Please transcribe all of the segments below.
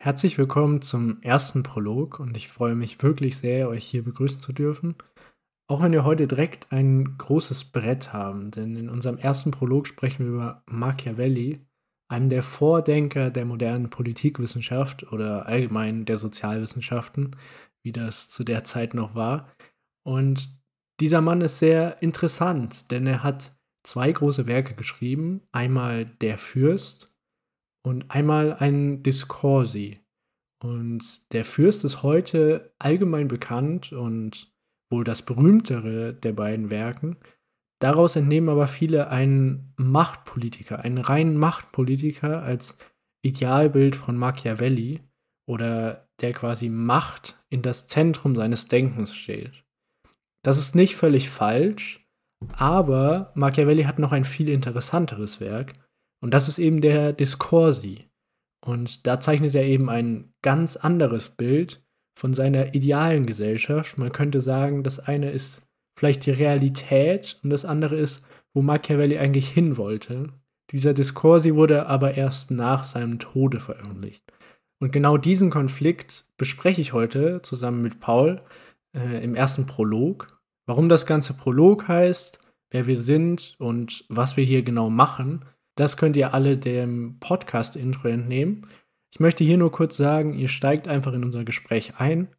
Herzlich willkommen zum ersten Prolog und ich freue mich wirklich sehr, euch hier begrüßen zu dürfen. Auch wenn wir heute direkt ein großes Brett haben, denn in unserem ersten Prolog sprechen wir über Machiavelli, einem der Vordenker der modernen Politikwissenschaft oder allgemein der Sozialwissenschaften, wie das zu der Zeit noch war. Und dieser Mann ist sehr interessant, denn er hat zwei große Werke geschrieben. Einmal Der Fürst und einmal ein Discorsi. Und der Fürst ist heute allgemein bekannt und wohl das berühmtere der beiden Werken. Daraus entnehmen aber viele einen Machtpolitiker, einen reinen Machtpolitiker als Idealbild von Machiavelli oder der quasi Macht in das Zentrum seines Denkens steht. Das ist nicht völlig falsch, aber Machiavelli hat noch ein viel interessanteres Werk und das ist eben der Discorsi. Und da zeichnet er eben ein ganz anderes Bild von seiner idealen Gesellschaft. Man könnte sagen, das eine ist vielleicht die Realität und das andere ist, wo Machiavelli eigentlich hin wollte. Dieser Discorsi wurde aber erst nach seinem Tode veröffentlicht. Und genau diesen Konflikt bespreche ich heute zusammen mit Paul äh, im ersten Prolog. Warum das ganze Prolog heißt, wer wir sind und was wir hier genau machen, das könnt ihr alle dem Podcast-Intro entnehmen. Ich möchte hier nur kurz sagen, ihr steigt einfach in unser Gespräch ein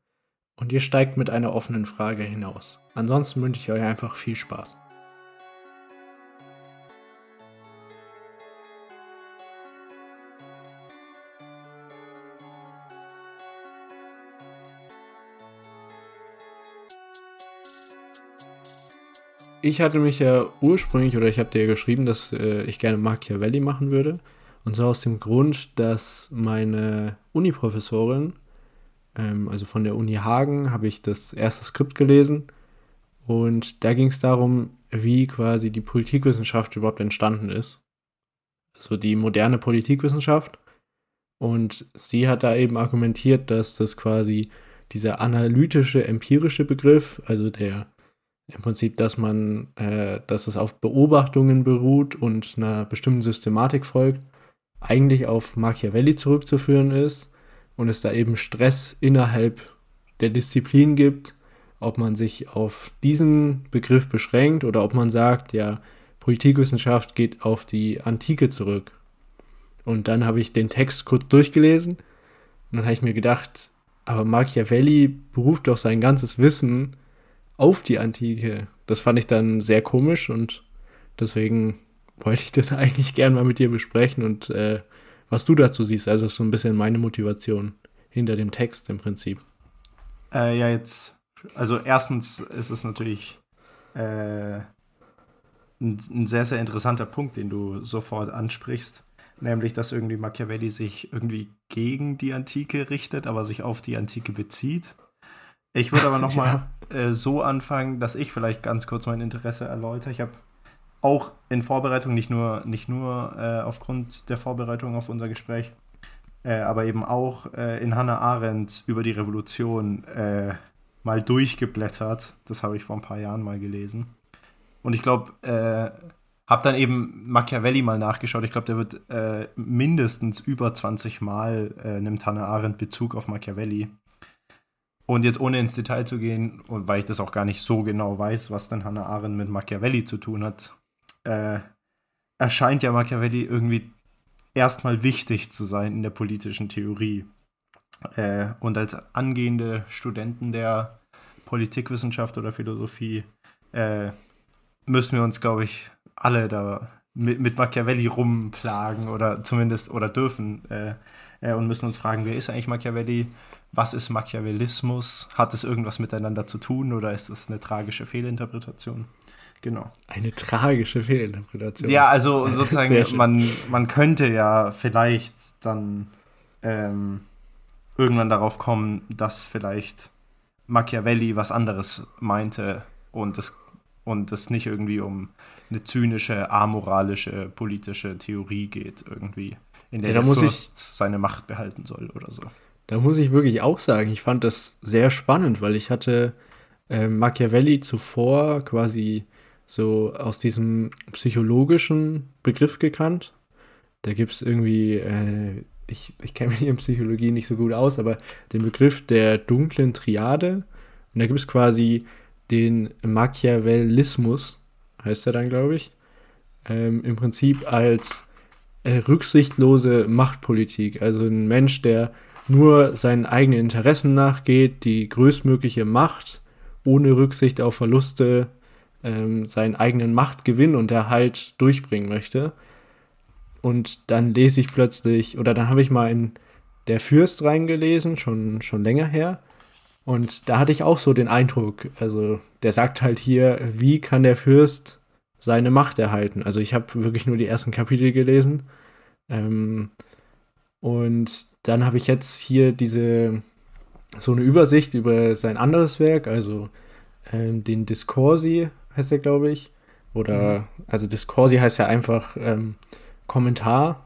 und ihr steigt mit einer offenen Frage hinaus. Ansonsten wünsche ich euch einfach viel Spaß. Ich hatte mich ja ursprünglich, oder ich habe dir ja geschrieben, dass äh, ich gerne Machiavelli machen würde. Und zwar aus dem Grund, dass meine Uni-Professorin, ähm, also von der Uni Hagen, habe ich das erste Skript gelesen. Und da ging es darum, wie quasi die Politikwissenschaft überhaupt entstanden ist. Also die moderne Politikwissenschaft. Und sie hat da eben argumentiert, dass das quasi dieser analytische, empirische Begriff, also der im Prinzip, dass man, äh, dass es auf Beobachtungen beruht und einer bestimmten Systematik folgt, eigentlich auf Machiavelli zurückzuführen ist und es da eben Stress innerhalb der Disziplin gibt, ob man sich auf diesen Begriff beschränkt oder ob man sagt, ja, Politikwissenschaft geht auf die Antike zurück. Und dann habe ich den Text kurz durchgelesen und dann habe ich mir gedacht, aber Machiavelli beruft doch sein ganzes Wissen auf die Antike. Das fand ich dann sehr komisch und deswegen wollte ich das eigentlich gern mal mit dir besprechen und äh, was du dazu siehst. Also so ein bisschen meine Motivation hinter dem Text im Prinzip. Äh, ja, jetzt, also erstens ist es natürlich äh, ein, ein, sehr, sehr interessanter Punkt, den du sofort ansprichst. Nämlich, dass irgendwie Machiavelli sich irgendwie gegen die Antike richtet, aber sich auf die Antike bezieht. Ich würde aber noch mal ja. Äh, so anfangen, dass ich vielleicht ganz kurz mein Interesse erläutere. Ich habe auch in Vorbereitung, nicht nur, nicht nur äh, aufgrund der Vorbereitung auf unser Gespräch, äh, aber eben auch äh, in Hannah Arendt über die Revolution äh, mal durchgeblättert. Das habe ich vor ein paar Jahren mal gelesen. Und ich glaube, äh, habe dann eben Machiavelli mal nachgeschaut. Ich glaube, der wird mindestens über 20 Mal nimmt Hannah Arendt Bezug auf Machiavelli. Und jetzt ohne ins Detail zu gehen, und weil ich das auch gar nicht so genau weiß, was denn Hannah Arendt mit Machiavelli zu tun hat, äh, erscheint ja Machiavelli irgendwie erstmal wichtig zu sein in der politischen Theorie. Äh, und als angehende Studenten der Politikwissenschaft oder Philosophie äh, müssen wir uns, glaube ich, alle da mit, mit, Machiavelli rumplagen oder zumindest oder dürfen äh, äh, und müssen uns fragen, wer ist eigentlich Machiavelli? Was ist Machiavellismus? Hat es irgendwas miteinander zu tun oder ist es eine tragische Fehlinterpretation? Genau. Eine tragische Fehlinterpretation. Ja, also sozusagen, man, man könnte ja vielleicht dann ähm, irgendwann darauf kommen, dass vielleicht Machiavelli was anderes meinte und es, und es nicht irgendwie um eine zynische, amoralische politische Theorie geht, irgendwie, in der ja, der Fürst seine Macht behalten soll oder so. Da muss ich wirklich auch sagen, ich fand das sehr spannend, weil ich hatte äh, Machiavelli zuvor quasi so aus diesem psychologischen Begriff gekannt. Da gibt es irgendwie äh, ich, ich kenne mich in Psychologie nicht so gut aus, aber den Begriff der dunklen Triade. Und da gibt es quasi den Machiavellismus, heißt er dann, glaube ich, ähm, im Prinzip als äh, rücksichtlose Machtpolitik. Also ein Mensch, der nur seinen eigenen Interessen nachgeht, die größtmögliche Macht ohne Rücksicht auf Verluste ähm, seinen eigenen Machtgewinn und Erhalt durchbringen möchte. Und dann lese ich plötzlich, oder dann habe ich mal in Der Fürst reingelesen, schon, schon länger her. Und da hatte ich auch so den Eindruck, also der sagt halt hier, wie kann der Fürst seine Macht erhalten? Also ich habe wirklich nur die ersten Kapitel gelesen. Ähm, und dann habe ich jetzt hier diese so eine Übersicht über sein anderes Werk, also ähm, den Discorsi heißt er, glaube ich. Oder, mhm. also Discorsi heißt ja einfach ähm, Kommentar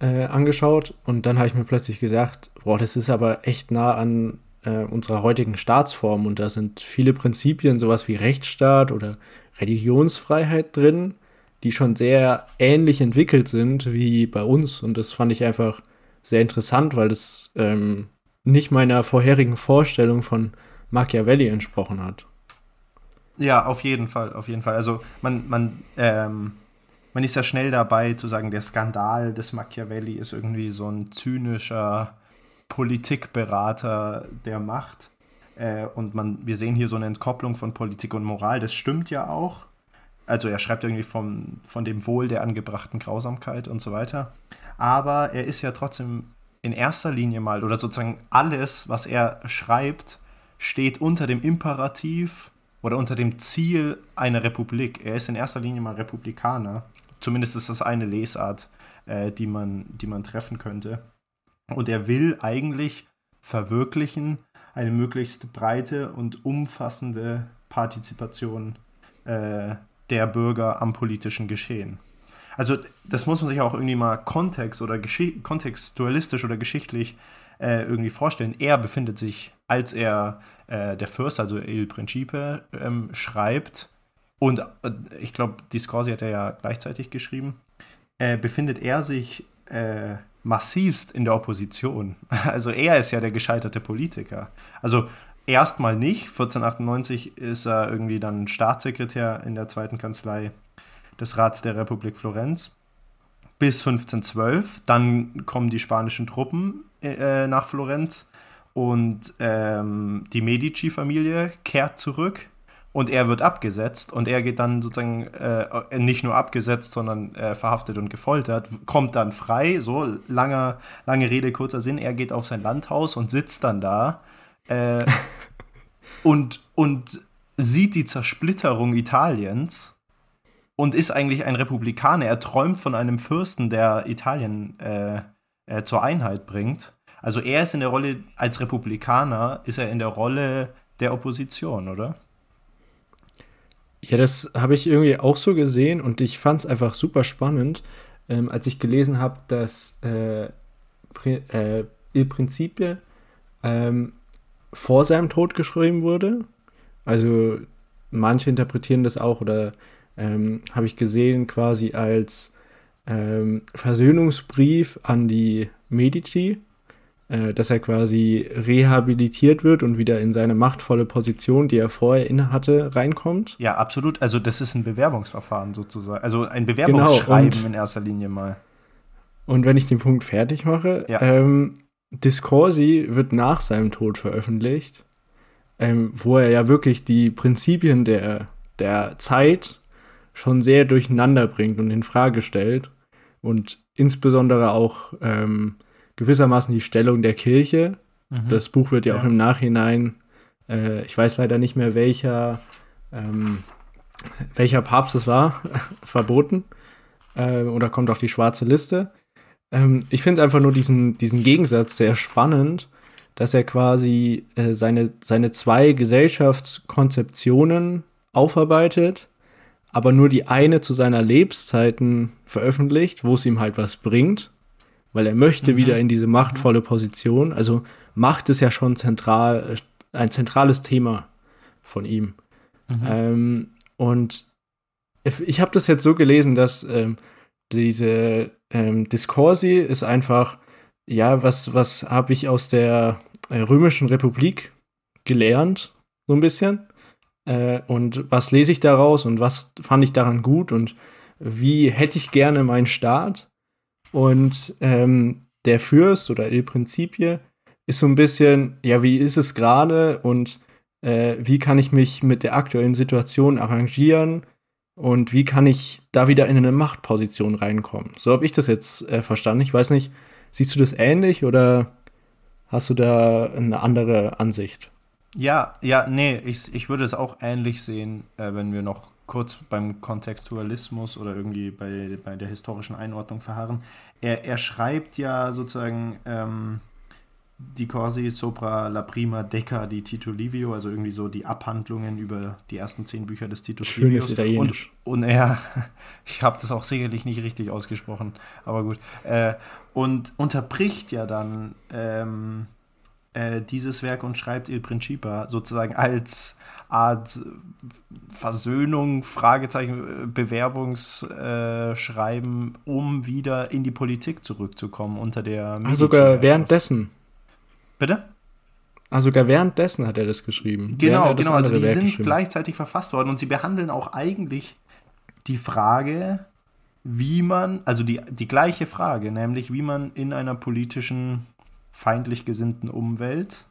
äh, angeschaut. Und dann habe ich mir plötzlich gesagt, boah, das ist aber echt nah an äh, unserer heutigen Staatsform. Und da sind viele Prinzipien, sowas wie Rechtsstaat oder Religionsfreiheit drin, die schon sehr ähnlich entwickelt sind wie bei uns. Und das fand ich einfach sehr interessant, weil das ähm, nicht meiner vorherigen Vorstellung von Machiavelli entsprochen hat. Ja, auf jeden Fall, auf jeden Fall. Also man, man, ähm, man ist ja schnell dabei zu sagen, der Skandal des Machiavelli ist irgendwie so ein zynischer Politikberater der Macht. Äh, und man, wir sehen hier so eine Entkopplung von Politik und Moral, das stimmt ja auch. Also er schreibt irgendwie vom, von dem Wohl der angebrachten Grausamkeit und so weiter aber er ist ja trotzdem in erster Linie mal, oder sozusagen alles, was er schreibt, steht unter dem Imperativ oder unter dem Ziel einer Republik. Er ist in erster Linie mal Republikaner. Zumindest ist das eine Lesart, äh, die, man, die man treffen könnte. Und er will eigentlich verwirklichen eine möglichst breite und umfassende Partizipation äh, der Bürger am politischen Geschehen. Also das muss man sich auch irgendwie mal kontext oder kontextualistisch oder geschichtlich äh, irgendwie vorstellen. Er befindet sich, als er äh, der Fürst, also Il Principe, ähm, schreibt, und äh, ich glaube, Discorsi hat er ja gleichzeitig geschrieben, äh, befindet er sich äh, massivst in der Opposition. Also er ist ja der gescheiterte Politiker. Also erstmal nicht. 1498 ist er irgendwie dann Staatssekretär in der zweiten Kanzlei des Rats der Republik Florenz bis 1512. Dann kommen die spanischen Truppen äh, nach Florenz und ähm, die Medici-Familie kehrt zurück und er wird abgesetzt und er geht dann sozusagen äh, nicht nur abgesetzt, sondern äh, verhaftet und gefoltert, kommt dann frei, so langer, lange Rede, kurzer Sinn, er geht auf sein Landhaus und sitzt dann da äh, und, und sieht die Zersplitterung Italiens und ist eigentlich ein Republikaner. Er träumt von einem Fürsten, der Italien äh, äh, zur Einheit bringt. Also er ist in der Rolle, als Republikaner, ist er in der Rolle der Opposition, oder? Ja, das habe ich irgendwie auch so gesehen und ich fand es einfach super spannend, ähm, als ich gelesen habe, dass äh, äh, Il Principe ähm, vor seinem Tod geschrieben wurde. Also manche interpretieren das auch oder ähm, habe ich gesehen, quasi als ähm, Versöhnungsbrief an die Medici, äh, dass er quasi rehabilitiert wird und wieder in seine machtvolle Position, die er vorher innehatte, reinkommt. Ja, absolut. Also das ist ein Bewerbungsverfahren sozusagen. Also ein Bewerbungsschreiben genau, in erster Linie mal. Und wenn ich den Punkt fertig mache, ja. ähm, Discorsi wird nach seinem Tod veröffentlicht, ähm, wo er ja wirklich die Prinzipien der, der Zeit schon sehr durcheinander bringt und in Frage stellt und insbesondere auch ähm, gewissermaßen die Stellung der Kirche. Mhm. Das Buch wird ja, ja, auch im Nachhinein, äh, ich weiß leider nicht mehr welcher, ähm, welcher Papst es war, verboten äh, oder kommt auf die schwarze Liste. Ähm, ich finde einfach nur diesen, diesen Gegensatz sehr spannend, dass er quasi äh, seine, seine zwei Gesellschaftskonzeptionen aufarbeitet aber nur die eine zu seiner Lebenszeiten veröffentlicht, wo es ihm halt was bringt, weil er möchte mhm. wieder in diese machtvolle Position. Also Macht ist ja schon zentral, ein zentrales Thema von ihm. Mhm. Ähm, und ich habe das jetzt so gelesen, dass ähm, diese ähm, Discorsi ist einfach ja, was, was habe ich aus der äh, Römischen Republik gelernt, so ein bisschen? Äh, und was lese ich daraus und was fand ich daran gut und wie hätte ich gerne meinen Staat? Und ähm, der Fürst oder Il Principie ist so ein bisschen, ja, wie ist es gerade und äh, wie kann ich mich mit der aktuellen Situation arrangieren und wie kann ich da wieder in eine Machtposition reinkommen. So habe ich das jetzt äh, verstanden. Ich weiß nicht, siehst du das ähnlich oder hast du da eine andere Ansicht? Ja, ja, nee, ich, ich würde es auch ähnlich sehen, äh, wenn wir noch kurz beim Kontextualismus oder irgendwie bei, bei der historischen Einordnung verharren. Er, er schreibt ja sozusagen ähm, die Corsi sopra la prima Decca di Tito Livio, also irgendwie so die Abhandlungen über die ersten zehn Bücher des Tito Schönes Italienisch. Und, und er, ich habe das auch sicherlich nicht richtig ausgesprochen, aber gut, äh, und unterbricht ja dann ähm, äh, dieses Werk und schreibt Il Principa sozusagen als Art Versöhnung, Fragezeichen, Bewerbungsschreiben, äh, um wieder in die Politik zurückzukommen unter der Ach, sogar währenddessen. Bitte? Also sogar währenddessen hat er das geschrieben. Genau, genau. Also die sind gleichzeitig verfasst worden und sie behandeln auch eigentlich die Frage, wie man, also die, die gleiche Frage, nämlich wie man in einer politischen, feindlich gesinnten Umwelt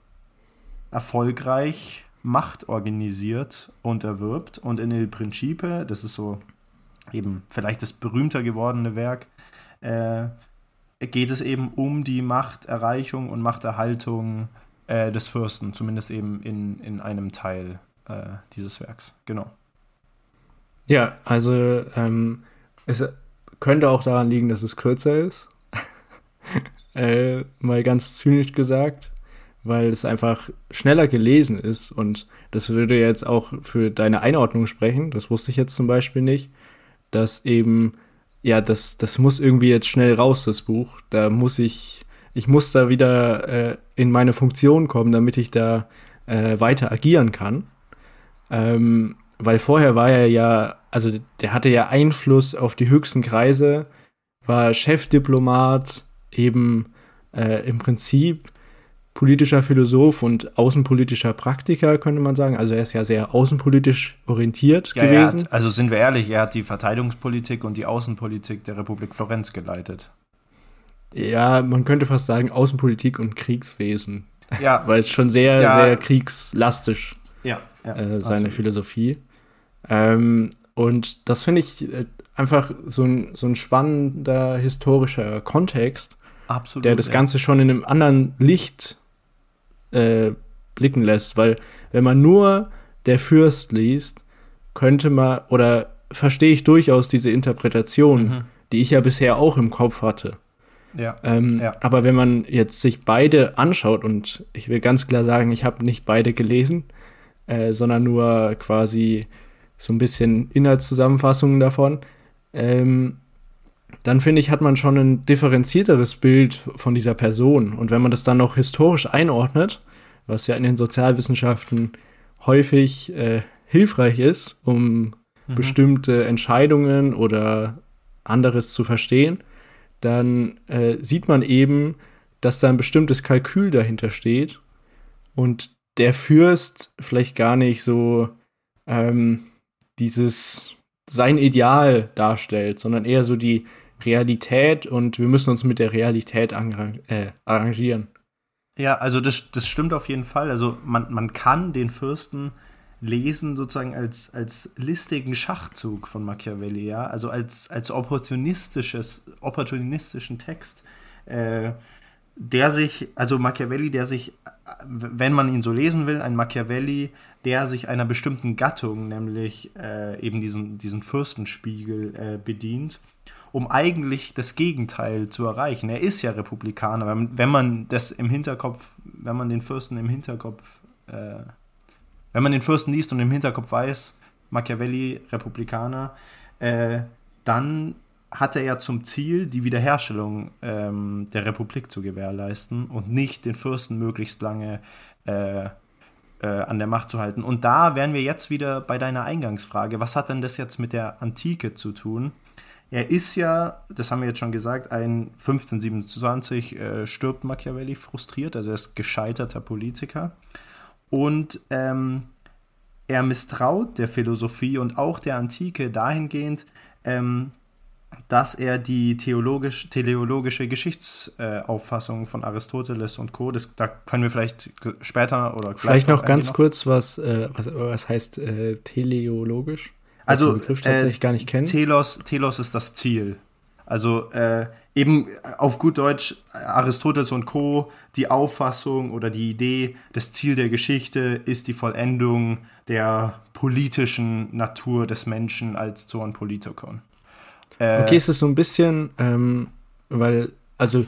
erfolgreich Macht organisiert und erwirbt. Und in Il Principe, das ist so eben vielleicht das berühmter gewordene Werk, äh, geht es eben um die Machterreichung und Machterhaltung äh, des Fürsten, zumindest eben in, in einem Teil äh, dieses Werks. Genau. Ja, also ähm, es könnte auch daran liegen, dass es kürzer ist. Äh, mal ganz zynisch gesagt, weil es einfach schneller gelesen ist und das würde jetzt auch für deine Einordnung sprechen, das wusste ich jetzt zum Beispiel nicht, dass eben ja, das, das muss irgendwie jetzt schnell raus, das Buch. Da muss ich, ich muss da wieder äh, in meine Funktion kommen, damit ich da äh, weiter agieren kann. Ähm, weil vorher war er ja, also der hatte ja Einfluss auf die höchsten Kreise, war Chefdiplomat, eben äh, im Prinzip politischer Philosoph und außenpolitischer Praktiker, könnte man sagen. Also er ist ja sehr außenpolitisch orientiert ja, gewesen. Hat, also sind wir ehrlich, er hat die Verteidigungspolitik und die Außenpolitik der Republik Florenz geleitet. Ja, man könnte fast sagen Außenpolitik und Kriegswesen. Ja. Weil es schon sehr, ja. sehr kriegslastisch ja, ja äh, seine absolut. Philosophie. Ähm, und das finde ich äh, einfach so ein, so ein spannender historischer Kontext, Absolut, der das Ganze schon in einem anderen Licht äh, blicken lässt, weil wenn man nur der Fürst liest, könnte man oder verstehe ich durchaus diese Interpretation, mhm. die ich ja bisher auch im Kopf hatte. Ja, ähm, ja. Aber wenn man jetzt sich beide anschaut, und ich will ganz klar sagen, ich habe nicht beide gelesen, äh, sondern nur quasi so ein bisschen Inhaltszusammenfassungen davon, ähm, dann finde ich, hat man schon ein differenzierteres Bild von dieser Person. Und wenn man das dann noch historisch einordnet, was ja in den Sozialwissenschaften häufig äh, hilfreich ist, um mhm. bestimmte Entscheidungen oder anderes zu verstehen, dann äh, sieht man eben, dass da ein bestimmtes Kalkül dahinter steht und der Fürst vielleicht gar nicht so ähm, dieses sein Ideal darstellt, sondern eher so die Realität und wir müssen uns mit der Realität äh, arrangieren. Ja, also das, das stimmt auf jeden Fall. Also man, man kann den Fürsten lesen sozusagen als, als listigen Schachzug von Machiavelli, ja, also als, als opportunistisches, opportunistischen Text, äh, der sich, also Machiavelli, der sich, wenn man ihn so lesen will, ein Machiavelli, der sich einer bestimmten Gattung, nämlich äh, eben diesen, diesen Fürstenspiegel äh, bedient um eigentlich das Gegenteil zu erreichen. Er ist ja Republikaner, wenn, man das im Hinterkopf, wenn man den Fürsten im Hinterkopf, äh, wenn man den Fürsten liest und im Hinterkopf weiß, Machiavelli, Republikaner, äh, dann hat er ja zum Ziel, die Wiederherstellung ähm, der Republik zu gewährleisten und nicht den Fürsten möglichst lange äh, äh, an der Macht zu halten. Und da wären wir jetzt wieder bei deiner Eingangsfrage. Was hat denn das jetzt mit der Antike zu tun? Er ist ja, das haben wir jetzt schon gesagt, ein 1527 äh, stirbt Machiavelli frustriert, also er ist gescheiterter Politiker. Und ähm, er misstraut der Philosophie und auch der Antike dahingehend, ähm, dass er die theologisch, teleologische Geschichtsauffassung äh, von Aristoteles und Co., das, da können wir vielleicht später oder Vielleicht noch ganz noch. kurz, was, äh, was, was, heißt äh, teleologisch? Also, Begriff tatsächlich äh, gar nicht kennen. Telos, Telos ist das Ziel. Also äh, eben auf gut Deutsch Aristoteles und Co. die Auffassung oder die Idee, das Ziel der Geschichte ist die Vollendung der politischen Natur des Menschen als Zoon Politikon. Äh, okay, ist es so ein bisschen, ähm, weil, also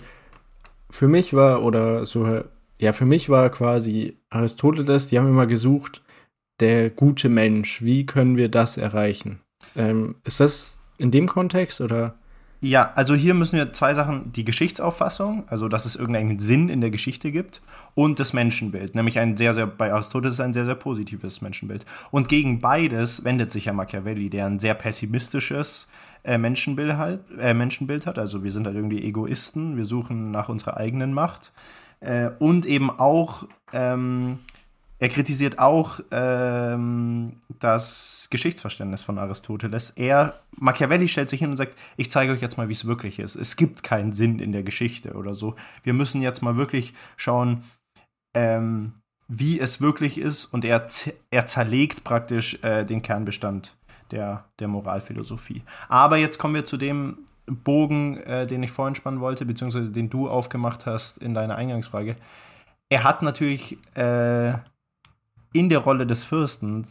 für mich war, oder so, ja, für mich war quasi Aristoteles, die haben immer gesucht, der gute Mensch, wie können wir das erreichen? Ähm, ist das in dem Kontext oder? Ja, also hier müssen wir zwei Sachen, die Geschichtsauffassung, also dass es irgendeinen Sinn in der Geschichte gibt, und das Menschenbild, nämlich ein sehr, sehr, bei Aristoteles ein sehr, sehr positives Menschenbild. Und gegen beides wendet sich ja Machiavelli, der ein sehr pessimistisches äh, Menschenbild, halt, äh, Menschenbild hat. Also wir sind halt irgendwie Egoisten, wir suchen nach unserer eigenen Macht. Äh, und eben auch ähm, er kritisiert auch ähm, das Geschichtsverständnis von Aristoteles. Er, Machiavelli stellt sich hin und sagt, ich zeige euch jetzt mal, wie es wirklich ist. Es gibt keinen Sinn in der Geschichte oder so. Wir müssen jetzt mal wirklich schauen, ähm, wie es wirklich ist. Und er, er zerlegt praktisch äh, den Kernbestand der, der Moralphilosophie. Aber jetzt kommen wir zu dem Bogen, äh, den ich vorhin spannen wollte, beziehungsweise den du aufgemacht hast in deiner Eingangsfrage. Er hat natürlich äh, in der Rolle des Fürsten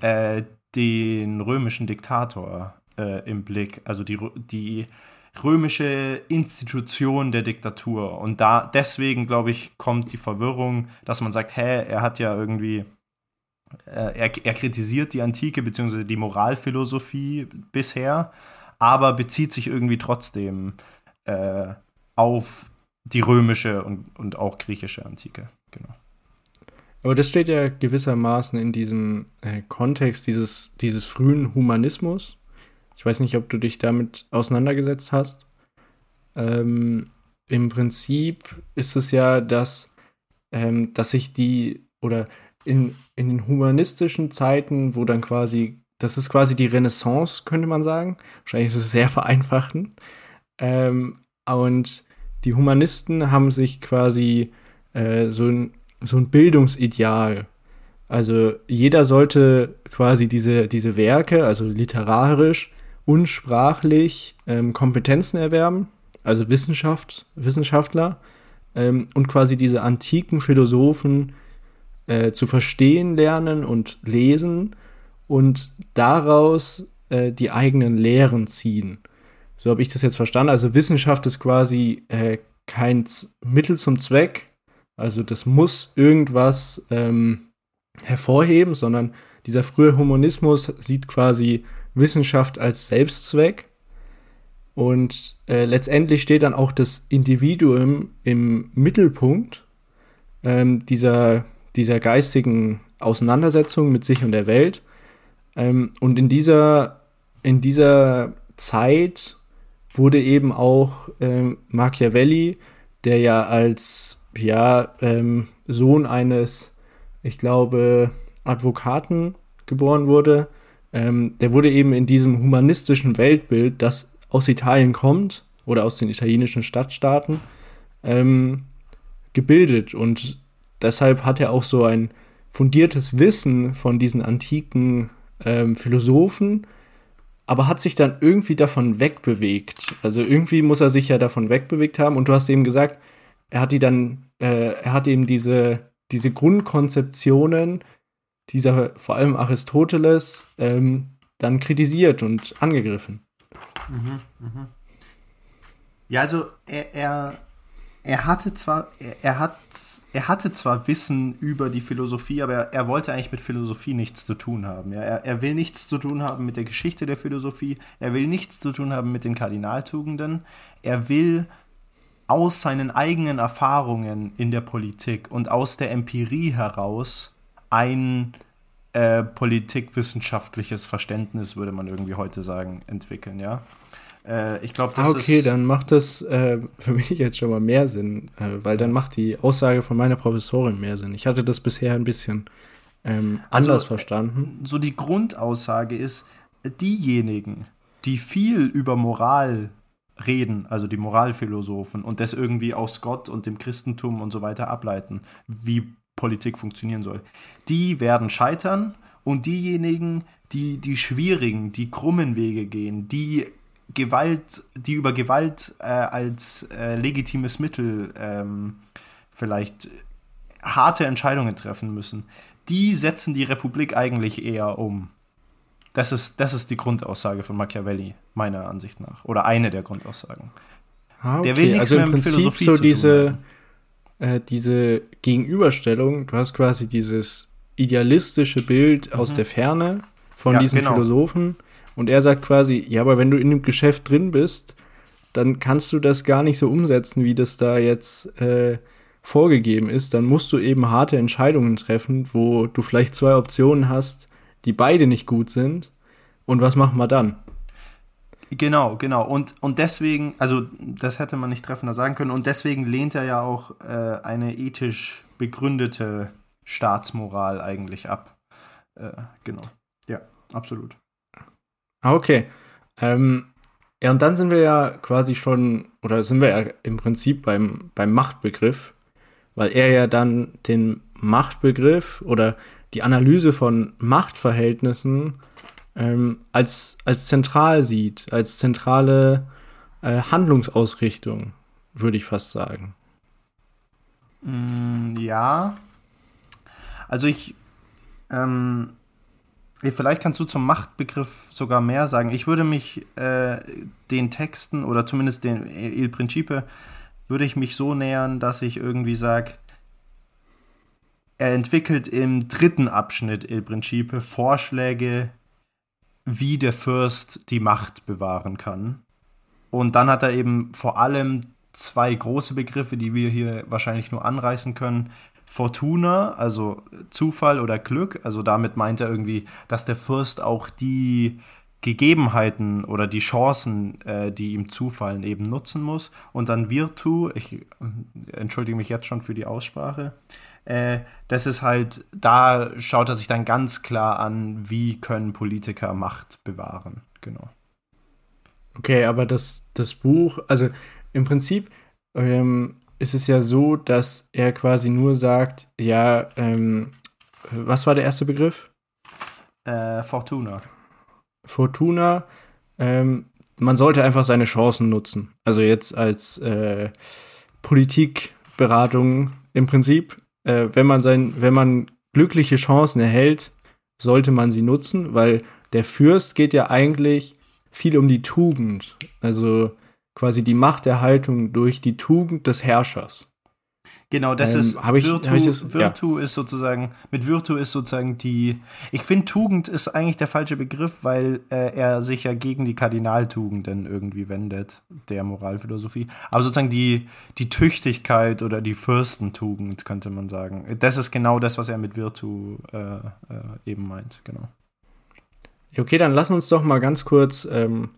äh, den römischen Diktator äh, im Blick, also die, die römische Institution der Diktatur. Und da deswegen, glaube ich, kommt die Verwirrung, dass man sagt, hä, er hat ja irgendwie, äh, er, er kritisiert die Antike bzw. die Moralphilosophie bisher, aber bezieht sich irgendwie trotzdem äh, auf die römische und, und auch griechische Antike. Genau. Aber das steht ja gewissermaßen in diesem äh, Kontext dieses, dieses frühen Humanismus. Ich weiß nicht, ob du dich damit auseinandergesetzt hast. Ähm, Im Prinzip ist es ja, dass, ähm, dass sich die, oder in, in den humanistischen Zeiten, wo dann quasi, das ist quasi die Renaissance, könnte man sagen. Wahrscheinlich ist es sehr vereinfachen. Ähm, und die Humanisten haben sich quasi äh, so ein so ein Bildungsideal. Also jeder sollte quasi diese, diese Werke, also literarisch und sprachlich, ähm, Kompetenzen erwerben, also Wissenschaft, Wissenschaftler, ähm, und quasi diese antiken Philosophen äh, zu verstehen lernen und lesen und daraus äh, die eigenen Lehren ziehen. So habe ich das jetzt verstanden. Also Wissenschaft ist quasi äh, kein Mittel zum Zweck, also das muss irgendwas ähm, hervorheben, sondern dieser frühe Humanismus sieht quasi Wissenschaft als Selbstzweck. Und äh, letztendlich steht dann auch das Individuum im Mittelpunkt ähm, dieser, dieser geistigen Auseinandersetzung mit sich und der Welt. Ähm, und in dieser, in dieser Zeit wurde eben auch ähm, Machiavelli, der ja als ja, ähm, Sohn eines, ich glaube, Advokaten geboren wurde. Ähm, der wurde eben in diesem humanistischen Weltbild, das aus Italien kommt oder aus den italienischen Stadtstaaten, ähm, gebildet. Und deshalb hat er auch so ein fundiertes Wissen von diesen antiken ähm, Philosophen, aber hat sich dann irgendwie davon wegbewegt. Also irgendwie muss er sich ja davon wegbewegt haben. Und du hast eben gesagt, er hat die dann, äh, er hat eben diese, diese Grundkonzeptionen dieser, vor allem Aristoteles, ähm, dann kritisiert und angegriffen. Mhm, mh. Ja, also er, er, er hatte zwar, er, er, hat, er hatte zwar Wissen über die Philosophie, aber er, er wollte eigentlich mit Philosophie nichts zu tun haben. Ja, er, er will nichts zu tun haben mit der Geschichte der Philosophie, er will nichts zu tun haben mit den Kardinaltugenden, er will aus seinen eigenen Erfahrungen in der Politik und aus der Empirie heraus ein äh, politikwissenschaftliches Verständnis, würde man irgendwie heute sagen, entwickeln, ja. Äh, ich glaube, das ah, okay, dann macht das äh, für mich jetzt schon mal mehr Sinn, äh, weil dann macht die Aussage von meiner Professorin mehr Sinn. Ich hatte das bisher ein bisschen ähm, anders also, verstanden. So die Grundaussage ist, diejenigen, die viel über Moral reden, also die Moralphilosophen, und das irgendwie aus Gott und dem Christentum und so weiter ableiten, wie Politik funktionieren soll, die werden scheitern und diejenigen, die die schwierigen, die krummen Wege gehen, die Gewalt, die über Gewalt äh, als äh, legitimes Mittel ähm, vielleicht harte Entscheidungen treffen müssen, die setzen die Republik eigentlich eher um. Das ist, das ist die Grundaussage von Machiavelli, meiner Ansicht nach. Oder eine der Grundaussagen. Ah, okay. Der will also im Prinzip so diese, äh, diese Gegenüberstellung, du hast quasi dieses idealistische Bild mhm. aus der Ferne von ja, diesen genau. Philosophen und er sagt quasi, ja, aber wenn du in dem Geschäft drin bist, dann kannst du das gar nicht so umsetzen, wie das da jetzt äh, vorgegeben ist. Dann musst du eben harte Entscheidungen treffen, wo du vielleicht zwei Optionen hast, die beide nicht gut sind. Und was machen wir dann? Genau, genau. Und, und deswegen, also das hätte man nicht treffender sagen können, und deswegen lehnt er ja auch äh, eine ethisch begründete Staatsmoral eigentlich ab. Äh, genau. Ja, absolut. Ah, okay. Ähm, ja, und dann sind wir ja quasi schon, oder sind wir ja im Prinzip beim, beim Machtbegriff, weil er ja dann den Machtbegriff oder die Analyse von Machtverhältnissen ähm, als, als zentral sieht, als zentrale äh, Handlungsausrichtung, würde ich fast sagen. Mm, ja. Also ich, ähm, Vielleicht kannst du zum Machtbegriff sogar mehr sagen. Ich würde mich äh, den Texten oder zumindest den Il Principe würde ich mich so nähern, dass ich irgendwie sage, er entwickelt im dritten Abschnitt Il Principe Vorschläge, wie der Fürst die Macht bewahren kann. Und dann hat er eben vor allem zwei große Begriffe, die wir hier wahrscheinlich nur anreißen können. Fortuna, also Zufall oder Glück. Also damit meint er irgendwie, dass der Fürst auch die Gegebenheiten oder die Chancen, äh, die ihm zufallen, eben nutzen muss. Und dann Virtu, ich äh, entschuldige mich jetzt schon für die Aussprache, äh, das ist halt, da schaut er sich dann ganz klar an, wie können Politiker Macht bewahren. Genau. Okay, aber das, das Buch, also im Prinzip ähm, ist es ja so, dass er quasi nur sagt, ja, ähm, was war der erste Begriff? Äh, Fortuna. Fortuna, ähm, man sollte einfach seine Chancen nutzen. Also jetzt als äh, Politikberatung im Prinzip, äh, wenn man sein, wenn man glückliche Chancen erhält, sollte man sie nutzen, weil der Fürst geht ja eigentlich viel um die Tugend. Also quasi die Machterhaltung durch die Tugend des Herrschers. Genau, das ähm, ist ich, Virtu, ich das, Virtu ja. ist sozusagen, mit Virtu ist sozusagen die, ich finde Tugend ist eigentlich der falsche Begriff, weil äh, er sich ja gegen die Kardinaltugenden irgendwie wendet, der Moralphilosophie. Aber sozusagen die, die Tüchtigkeit oder die Fürstentugend, könnte man sagen. Das ist genau das, was er mit Virtu äh, äh, eben meint, genau. Okay, dann lass uns doch mal ganz kurz ähm,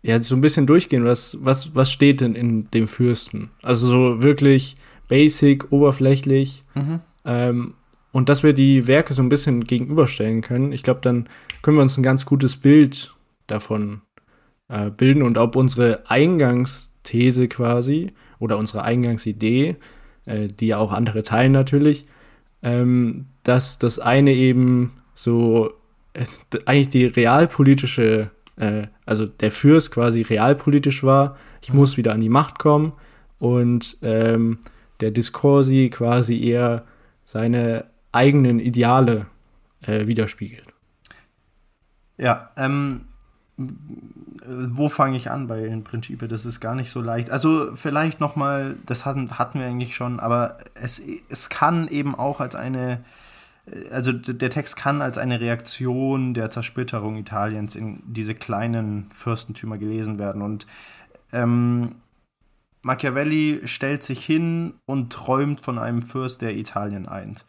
ja, so ein bisschen durchgehen, was, was, was steht denn in dem Fürsten? Also so wirklich basic, oberflächlich. Mhm. Ähm, und dass wir die Werke so ein bisschen gegenüberstellen können. Ich glaube, dann können wir uns ein ganz gutes Bild davon äh, bilden und ob unsere Eingangsthese quasi oder unsere Eingangsidee, äh, die ja auch andere teilen natürlich, ähm, dass das eine eben so äh, eigentlich die realpolitische äh, also der Fürst quasi realpolitisch war, ich mhm. muss wieder an die Macht kommen und ähm, der Discorsi quasi eher seine eigenen Ideale äh, widerspiegelt. Ja, ähm, wo fange ich an bei den Prinzipien? Das ist gar nicht so leicht. Also vielleicht noch mal, das hatten, hatten wir eigentlich schon, aber es, es kann eben auch als eine also der Text kann als eine Reaktion der Zersplitterung Italiens in diese kleinen Fürstentümer gelesen werden. Und ähm, Machiavelli stellt sich hin und träumt von einem Fürst, der Italien eint.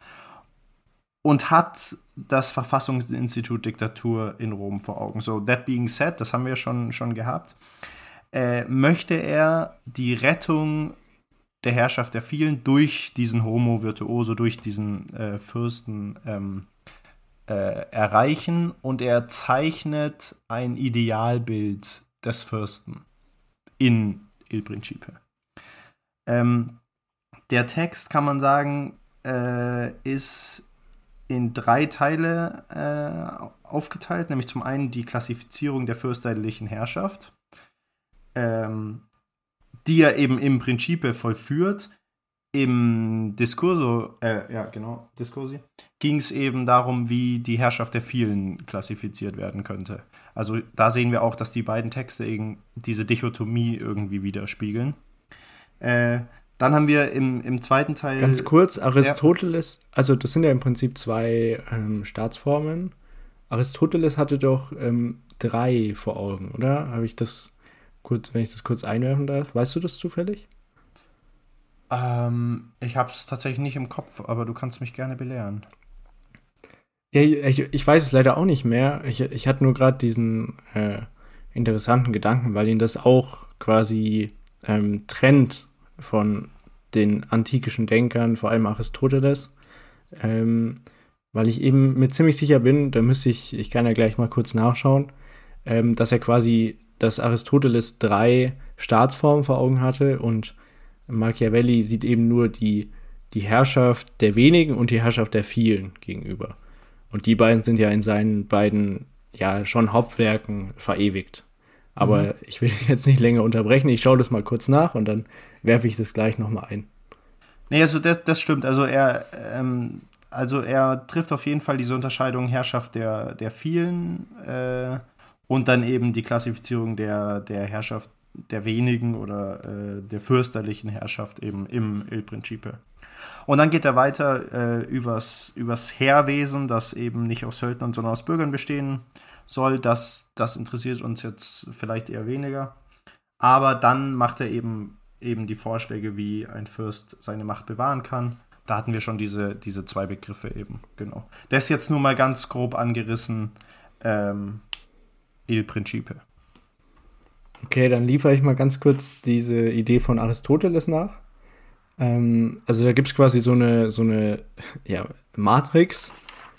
und hat das Verfassungsinstitut Diktatur in Rom vor Augen. So, that being said, das haben wir schon, schon gehabt, äh, möchte er die Rettung der Herrschaft der vielen durch diesen Homo Virtuoso, durch diesen äh, Fürsten ähm, äh, erreichen und er zeichnet ein Idealbild des Fürsten in Il Principe. Ähm, der Text, kann man sagen, äh, ist in drei Teile äh, aufgeteilt, nämlich zum einen die Klassifizierung der fürsterlichen Herrschaft, ähm, die er eben im Prinzip vollführt. Im Diskurso, äh, ja genau, Diskursi, ging es eben darum, wie die Herrschaft der vielen klassifiziert werden könnte. Also da sehen wir auch, dass die beiden Texte eben diese Dichotomie irgendwie widerspiegeln. Äh, dann haben wir im, im zweiten Teil. Ganz kurz, Aristoteles, ja. also das sind ja im Prinzip zwei ähm, Staatsformen. Aristoteles hatte doch ähm, drei vor Augen, oder? Habe ich das kurz, wenn ich das kurz einwerfen darf? Weißt du das zufällig? Ähm, ich habe es tatsächlich nicht im Kopf, aber du kannst mich gerne belehren. Ja, ich, ich weiß es leider auch nicht mehr. Ich, ich hatte nur gerade diesen äh, interessanten Gedanken, weil ihn das auch quasi ähm, trennt von den antikischen Denkern, vor allem Aristoteles, ähm, weil ich eben mir ziemlich sicher bin, da müsste ich, ich kann ja gleich mal kurz nachschauen, ähm, dass er quasi, dass Aristoteles drei Staatsformen vor Augen hatte und Machiavelli sieht eben nur die, die Herrschaft der wenigen und die Herrschaft der vielen gegenüber. Und die beiden sind ja in seinen beiden, ja, schon Hauptwerken verewigt. Aber mhm. ich will jetzt nicht länger unterbrechen. Ich schaue das mal kurz nach und dann werfe ich das gleich nochmal ein. Nee, also das, das stimmt. Also er, ähm, also er trifft auf jeden Fall diese Unterscheidung Herrschaft der, der vielen äh, und dann eben die Klassifizierung der, der Herrschaft der wenigen oder äh, der fürsterlichen Herrschaft eben im Il Principe. Und dann geht er weiter äh, übers, übers Heerwesen, das eben nicht aus Söldnern, sondern aus Bürgern bestehen soll. Das, das interessiert uns jetzt vielleicht eher weniger. Aber dann macht er eben, eben die Vorschläge, wie ein Fürst seine Macht bewahren kann. Da hatten wir schon diese, diese zwei Begriffe eben, genau. Das ist jetzt nur mal ganz grob angerissen, ähm, Il Principe. Okay, dann liefere ich mal ganz kurz diese Idee von Aristoteles nach. Ähm, also da gibt es quasi so eine, so eine ja, Matrix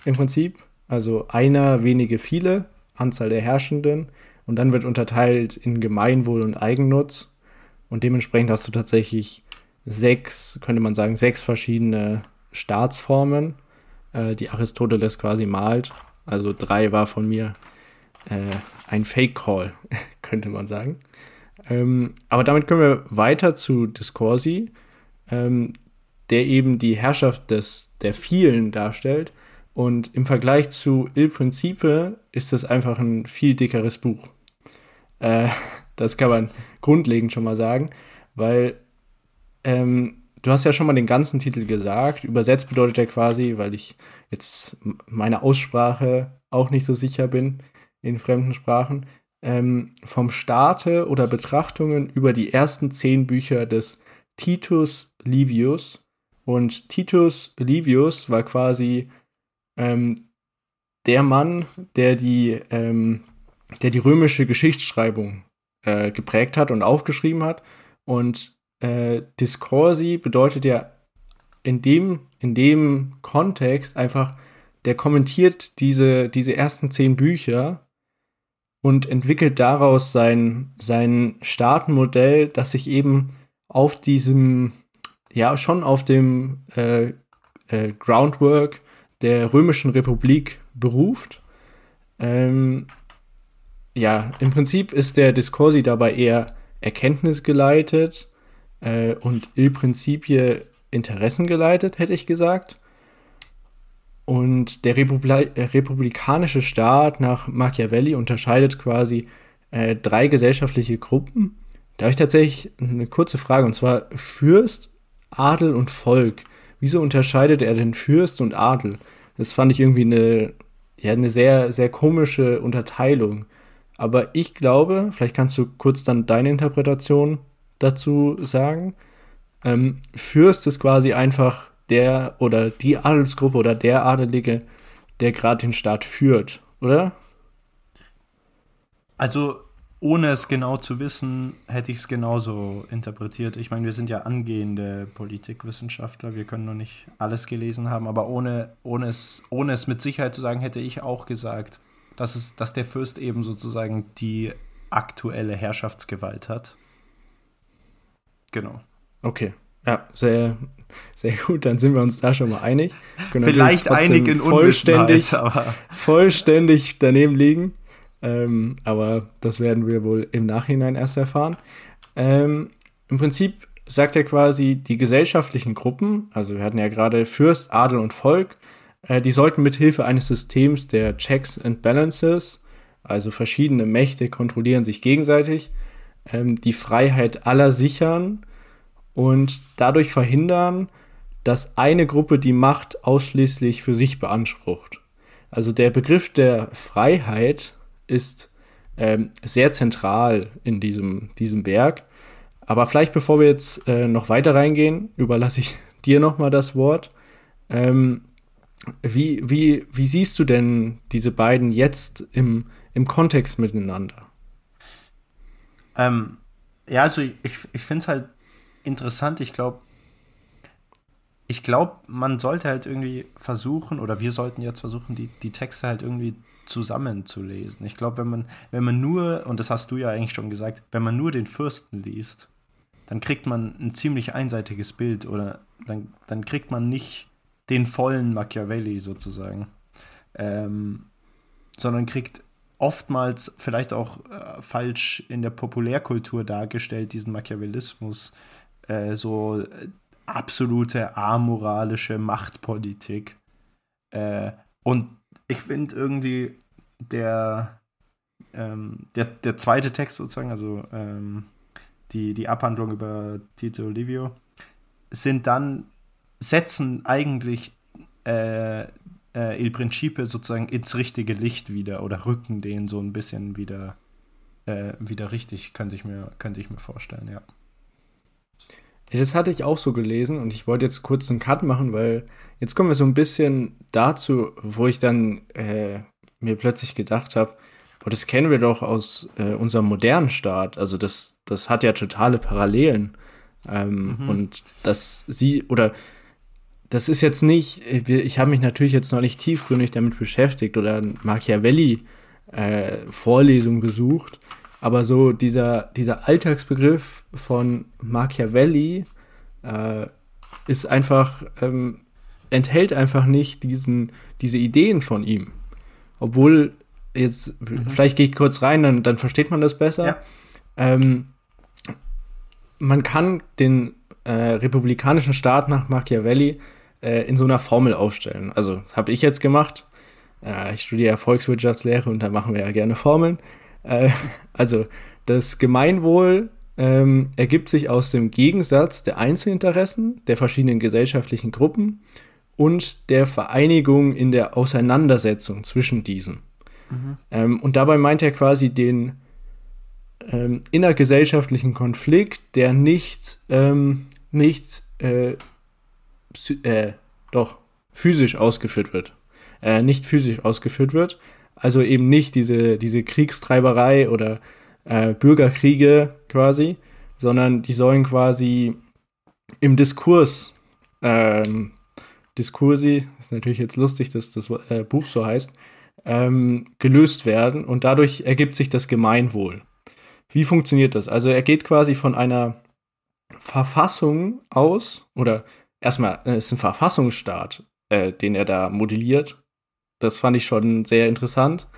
im Prinzip. Also einer, wenige, viele. Anzahl der Herrschenden und dann wird unterteilt in Gemeinwohl und Eigennutz und dementsprechend hast du tatsächlich sechs, könnte man sagen, sechs verschiedene Staatsformen, äh, die Aristoteles quasi malt. Also drei war von mir äh, ein Fake-Call, könnte man sagen. Ähm, aber damit können wir weiter zu Discorsi, ähm, der eben die Herrschaft des, der vielen darstellt und im Vergleich zu Il Principe ist das einfach ein viel dickeres Buch. Äh, das kann man grundlegend schon mal sagen, weil ähm, du hast ja schon mal den ganzen Titel gesagt. Übersetzt bedeutet er quasi, weil ich jetzt meiner Aussprache auch nicht so sicher bin in fremden Sprachen, ähm, vom Starte oder Betrachtungen über die ersten zehn Bücher des Titus Livius. Und Titus Livius war quasi ähm, der Mann, der die, ähm, der die römische Geschichtsschreibung äh, geprägt hat und aufgeschrieben hat. Und äh, Discorsi bedeutet ja in dem, in dem Kontext einfach, der kommentiert diese, diese ersten zehn Bücher und entwickelt daraus sein, sein Staatenmodell, das sich eben auf diesem, ja, schon auf dem äh, äh, Groundwork der Römischen Republik beruft. Ähm, ja, im Prinzip ist der Discorsi dabei eher erkenntnisgeleitet äh, und il Principie interessengeleitet, hätte ich gesagt. Und der Republi republikanische Staat nach Machiavelli unterscheidet quasi äh, drei gesellschaftliche Gruppen. Da habe ich tatsächlich eine kurze Frage, und zwar Fürst, Adel und Volk wieso unterscheidet er denn Fürst und Adel? Das fand ich irgendwie eine, ja, eine sehr, sehr komische Unterteilung. Aber ich glaube, vielleicht kannst du kurz dann deine Interpretation dazu sagen. Ähm, Fürst ist quasi einfach der oder die Adelsgruppe oder der Adelige, der gerade den Staat führt, oder? Also ohne es genau zu wissen, hätte ich es genauso interpretiert. Ich meine, wir sind ja angehende Politikwissenschaftler, wir können noch nicht alles gelesen haben, aber ohne, ohne, es, ohne es mit Sicherheit zu sagen, hätte ich auch gesagt, dass, es, dass der Fürst eben sozusagen die aktuelle Herrschaftsgewalt hat. Genau. Okay. Ja, sehr, sehr gut, dann sind wir uns da schon mal einig. Vielleicht einig in vollständig, aber vollständig daneben liegen. Ähm, aber das werden wir wohl im Nachhinein erst erfahren. Ähm, Im Prinzip sagt er quasi, die gesellschaftlichen Gruppen, also wir hatten ja gerade Fürst, Adel und Volk, äh, die sollten mit Hilfe eines Systems der Checks and Balances, also verschiedene Mächte kontrollieren sich gegenseitig, ähm, die Freiheit aller sichern und dadurch verhindern, dass eine Gruppe die Macht ausschließlich für sich beansprucht. Also der Begriff der Freiheit ist ähm, sehr zentral in diesem, diesem Werk. Aber vielleicht bevor wir jetzt äh, noch weiter reingehen, überlasse ich dir nochmal das Wort. Ähm, wie, wie, wie siehst du denn diese beiden jetzt im, im Kontext miteinander? Ähm, ja, also ich, ich finde es halt interessant. Ich glaube, ich glaube, man sollte halt irgendwie versuchen, oder wir sollten jetzt versuchen, die, die Texte halt irgendwie zusammenzulesen. Ich glaube, wenn man, wenn man nur, und das hast du ja eigentlich schon gesagt, wenn man nur den Fürsten liest, dann kriegt man ein ziemlich einseitiges Bild oder dann, dann kriegt man nicht den vollen Machiavelli sozusagen, ähm, sondern kriegt oftmals vielleicht auch äh, falsch in der Populärkultur dargestellt, diesen Machiavellismus, äh, so absolute amoralische Machtpolitik. Äh, und ich finde irgendwie der, ähm, der, der zweite Text sozusagen, also ähm, die, die Abhandlung über Tito Livio, sind dann, setzen eigentlich äh, äh, Il Principe sozusagen ins richtige Licht wieder oder rücken den so ein bisschen wieder, äh, wieder richtig, könnte ich, mir, könnte ich mir vorstellen, ja. Das hatte ich auch so gelesen und ich wollte jetzt kurz einen Cut machen, weil jetzt kommen wir so ein bisschen dazu, wo ich dann äh, mir plötzlich gedacht habe, boah, das kennen wir doch aus äh, unserem modernen Staat. Also das, das hat ja totale Parallelen. Ähm, mhm. Und das sie, oder das ist jetzt nicht, ich habe mich natürlich jetzt noch nicht tiefgründig damit beschäftigt oder Machiavelli-Vorlesung äh, besucht, aber so dieser, dieser Alltagsbegriff von Machiavelli äh, ist einfach, ähm, enthält einfach nicht diesen, diese Ideen von ihm. Obwohl, jetzt, mhm. vielleicht gehe ich kurz rein, dann, dann versteht man das besser. Ja. Ähm, man kann den äh, republikanischen Staat nach Machiavelli äh, in so einer Formel aufstellen. Also, das habe ich jetzt gemacht. Äh, ich studiere Volkswirtschaftslehre und da machen wir ja gerne Formeln. Äh, also das Gemeinwohl ähm, ergibt sich aus dem Gegensatz der Einzelinteressen der verschiedenen gesellschaftlichen Gruppen und der Vereinigung in der Auseinandersetzung zwischen diesen. Mhm. Ähm, und dabei meint er quasi den ähm, innergesellschaftlichen Konflikt, der nicht, ähm, nicht äh, äh, doch physisch ausgeführt wird. Äh, nicht physisch ausgeführt wird, also eben nicht diese, diese Kriegstreiberei oder äh, Bürgerkriege quasi, sondern die sollen quasi im Diskurs, ähm, Diskursi, ist natürlich jetzt lustig, dass das äh, Buch so heißt, ähm, gelöst werden und dadurch ergibt sich das Gemeinwohl. Wie funktioniert das? Also er geht quasi von einer Verfassung aus, oder erstmal, es ist ein Verfassungsstaat, äh, den er da modelliert, das fand ich schon sehr interessant.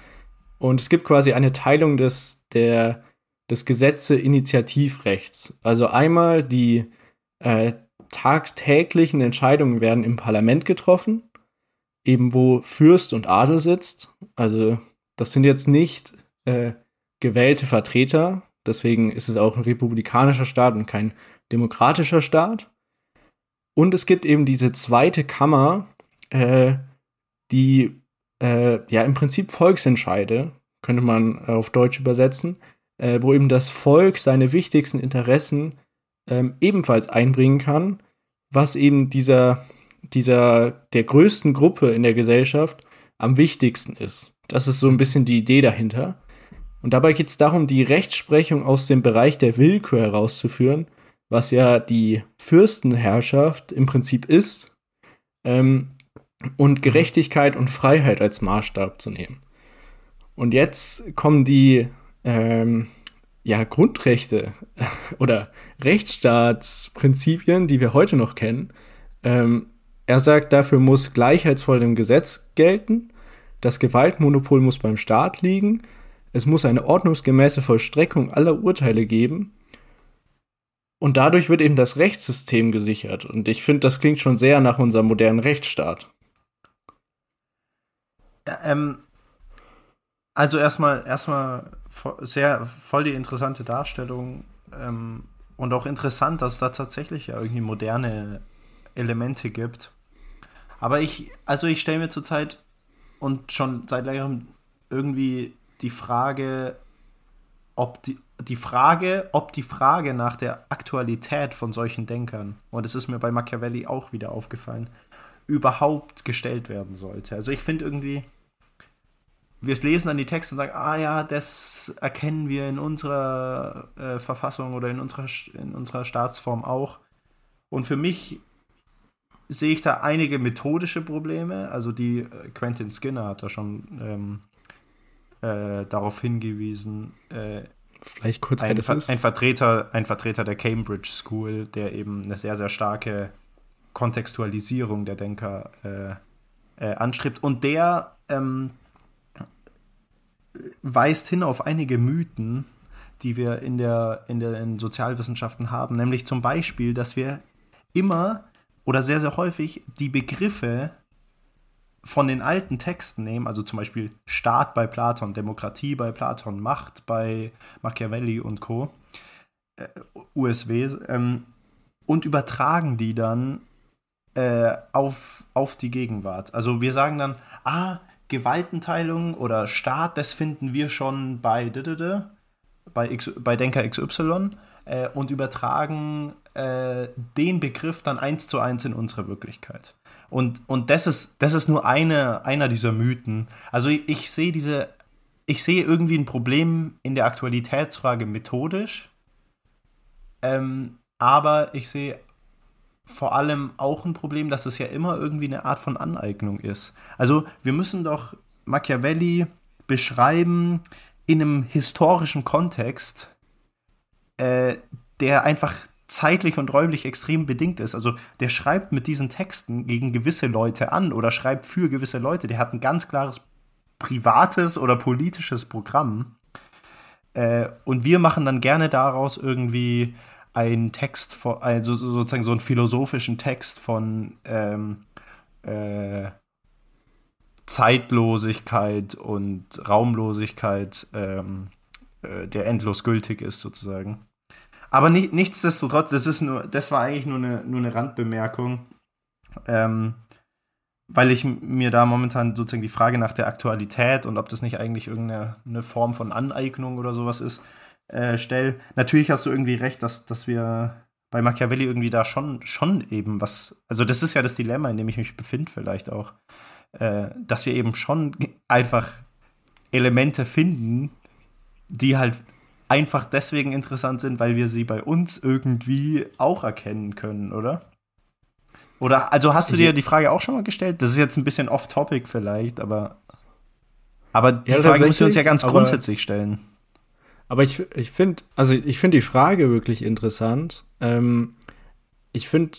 Und es gibt quasi eine Teilung des, der, des Gesetze-Initiativrechts. Also einmal die äh, tagtäglichen Entscheidungen werden im Parlament getroffen, eben wo Fürst und Adel sitzt. Also das sind jetzt nicht äh, gewählte Vertreter, deswegen ist es auch ein republikanischer Staat und kein demokratischer Staat. Und es gibt eben diese zweite Kammer, äh, die äh, ja im Prinzip Volksentscheide, könnte man auf Deutsch übersetzen, äh, wo eben das Volk seine wichtigsten Interessen ähm, ebenfalls einbringen kann, was eben dieser, dieser, der größten Gruppe in der Gesellschaft am wichtigsten ist. Das ist so ein bisschen die Idee dahinter. Und dabei geht es darum, die Rechtsprechung aus dem Bereich der Willkür herauszuführen, was ja die Fürstenherrschaft im Prinzip ist, ähm, und Gerechtigkeit und Freiheit als Maßstab zu nehmen. Und jetzt kommen die ähm, ja, Grundrechte oder Rechtsstaatsprinzipien, die wir heute noch kennen. Ähm, er sagt, dafür muss gleichheitsvoll im Gesetz gelten, das Gewaltmonopol muss beim Staat liegen, es muss eine ordnungsgemäße Vollstreckung aller Urteile geben und dadurch wird eben das Rechtssystem gesichert. Und ich finde, das klingt schon sehr nach unserem modernen Rechtsstaat. Ähm, also erstmal, erstmal sehr voll die interessante Darstellung ähm, und auch interessant, dass da tatsächlich ja irgendwie moderne Elemente gibt. Aber ich, also ich stelle mir zurzeit und schon seit längerem irgendwie die Frage, ob die, die Frage, ob die Frage nach der Aktualität von solchen Denkern, und es ist mir bei Machiavelli auch wieder aufgefallen, überhaupt gestellt werden sollte. Also ich finde irgendwie, wir lesen dann die Texte und sagen, ah ja, das erkennen wir in unserer äh, Verfassung oder in unserer, in unserer Staatsform auch. Und für mich sehe ich da einige methodische Probleme. Also die äh, Quentin Skinner hat da schon ähm, äh, darauf hingewiesen. Äh, Vielleicht kurz ein, Ver ein, Vertreter, ein Vertreter der Cambridge School, der eben eine sehr, sehr starke Kontextualisierung der Denker äh, äh, anstrebt. Und der ähm, weist hin auf einige Mythen, die wir in der, in den Sozialwissenschaften haben. Nämlich zum Beispiel, dass wir immer oder sehr, sehr häufig die Begriffe von den alten Texten nehmen, also zum Beispiel Staat bei Platon, Demokratie bei Platon, Macht bei Machiavelli und Co., äh, USW, ähm, und übertragen die dann äh, auf, auf die Gegenwart. Also wir sagen dann, ah, Gewaltenteilung oder Staat, das finden wir schon bei, bei, X, bei Denker XY äh, und übertragen äh, den Begriff dann eins zu eins in unsere Wirklichkeit. Und, und das, ist, das ist nur eine, einer dieser Mythen. Also ich, ich sehe diese, ich sehe irgendwie ein Problem in der Aktualitätsfrage methodisch, ähm, aber ich sehe vor allem auch ein Problem, dass es ja immer irgendwie eine Art von Aneignung ist. Also wir müssen doch Machiavelli beschreiben in einem historischen Kontext, äh, der einfach zeitlich und räumlich extrem bedingt ist. Also der schreibt mit diesen Texten gegen gewisse Leute an oder schreibt für gewisse Leute. Der hat ein ganz klares privates oder politisches Programm. Äh, und wir machen dann gerne daraus irgendwie einen Text, von, also sozusagen so einen philosophischen Text von ähm, äh, Zeitlosigkeit und Raumlosigkeit, ähm, äh, der endlos gültig ist, sozusagen. Aber nicht, nichtsdestotrotz, das ist nur, das war eigentlich nur eine, nur eine Randbemerkung. Ähm, weil ich mir da momentan sozusagen die Frage nach der Aktualität und ob das nicht eigentlich irgendeine Form von Aneignung oder sowas ist, äh, stelle. Natürlich hast du irgendwie recht, dass, dass wir bei Machiavelli irgendwie da schon, schon eben was, also das ist ja das Dilemma, in dem ich mich befinde vielleicht auch, äh, dass wir eben schon einfach Elemente finden, die halt einfach deswegen interessant sind, weil wir sie bei uns irgendwie auch erkennen können, oder? Oder, also hast du dir die Frage auch schon mal gestellt? Das ist jetzt ein bisschen off-topic vielleicht, aber, aber die ja, Frage müssen wir uns ja ganz grundsätzlich stellen. Aber ich, ich finde, also ich finde die Frage wirklich interessant. Ähm, ich finde,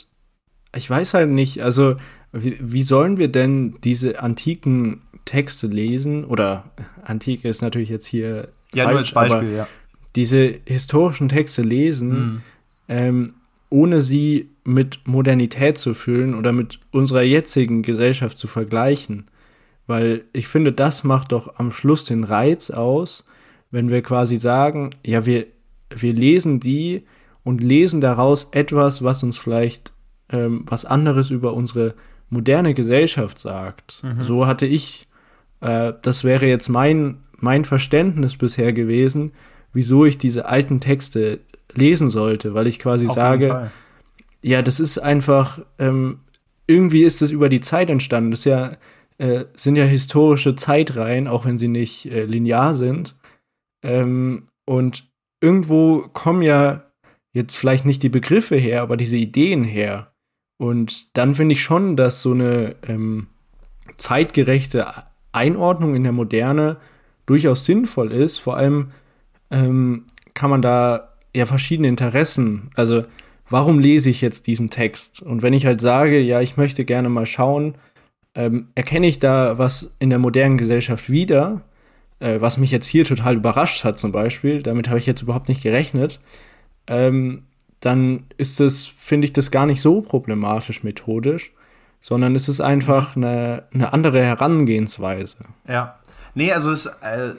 ich weiß halt nicht, also wie, wie sollen wir denn diese antiken Texte lesen? Oder Antike ist natürlich jetzt hier. Ja, falsch, nur als Beispiel, ja diese historischen Texte lesen, mhm. ähm, ohne sie mit Modernität zu füllen oder mit unserer jetzigen Gesellschaft zu vergleichen. Weil ich finde, das macht doch am Schluss den Reiz aus, wenn wir quasi sagen, ja, wir, wir lesen die und lesen daraus etwas, was uns vielleicht ähm, was anderes über unsere moderne Gesellschaft sagt. Mhm. So hatte ich, äh, das wäre jetzt mein, mein Verständnis bisher gewesen, wieso ich diese alten Texte lesen sollte, weil ich quasi Auf sage, ja, das ist einfach, ähm, irgendwie ist es über die Zeit entstanden. Das ja, äh, sind ja historische Zeitreihen, auch wenn sie nicht äh, linear sind. Ähm, und irgendwo kommen ja jetzt vielleicht nicht die Begriffe her, aber diese Ideen her. Und dann finde ich schon, dass so eine ähm, zeitgerechte Einordnung in der Moderne durchaus sinnvoll ist. Vor allem ähm, kann man da ja verschiedene Interessen, also warum lese ich jetzt diesen Text? Und wenn ich halt sage, ja, ich möchte gerne mal schauen, ähm, erkenne ich da was in der modernen Gesellschaft wieder, äh, was mich jetzt hier total überrascht hat zum Beispiel, damit habe ich jetzt überhaupt nicht gerechnet, ähm, dann ist es, finde ich das gar nicht so problematisch methodisch, sondern es ist einfach eine, eine andere Herangehensweise. Ja. Nee, also es ist äh,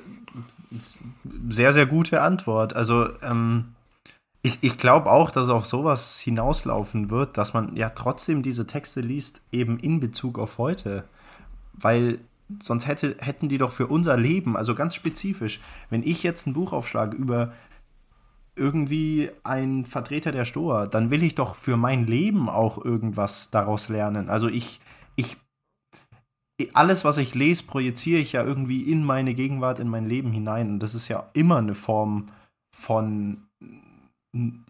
sehr, sehr gute Antwort. Also, ähm, ich, ich glaube auch, dass auf sowas hinauslaufen wird, dass man ja trotzdem diese Texte liest, eben in Bezug auf heute. Weil sonst hätte, hätten die doch für unser Leben, also ganz spezifisch, wenn ich jetzt ein Buch aufschlage über irgendwie ein Vertreter der Stoa, dann will ich doch für mein Leben auch irgendwas daraus lernen. Also ich, ich, alles, was ich lese, projiziere ich ja irgendwie in meine Gegenwart, in mein Leben hinein. Und das ist ja immer eine Form von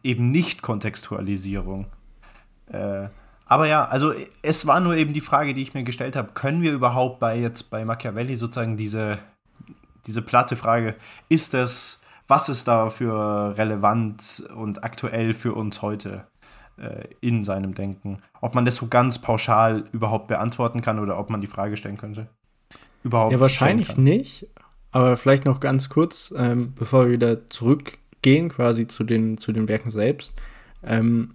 eben Nicht-Kontextualisierung. Äh, aber ja, also es war nur eben die Frage, die ich mir gestellt habe, können wir überhaupt bei jetzt bei Machiavelli sozusagen diese, diese platte Frage, ist das, was ist da für relevant und aktuell für uns heute äh, in seinem Denken? Ob man das so ganz pauschal überhaupt beantworten kann oder ob man die Frage stellen könnte? Überhaupt ja, wahrscheinlich nicht. Aber vielleicht noch ganz kurz, ähm, bevor wir wieder zurück gehen quasi zu den, zu den Werken selbst. Ähm,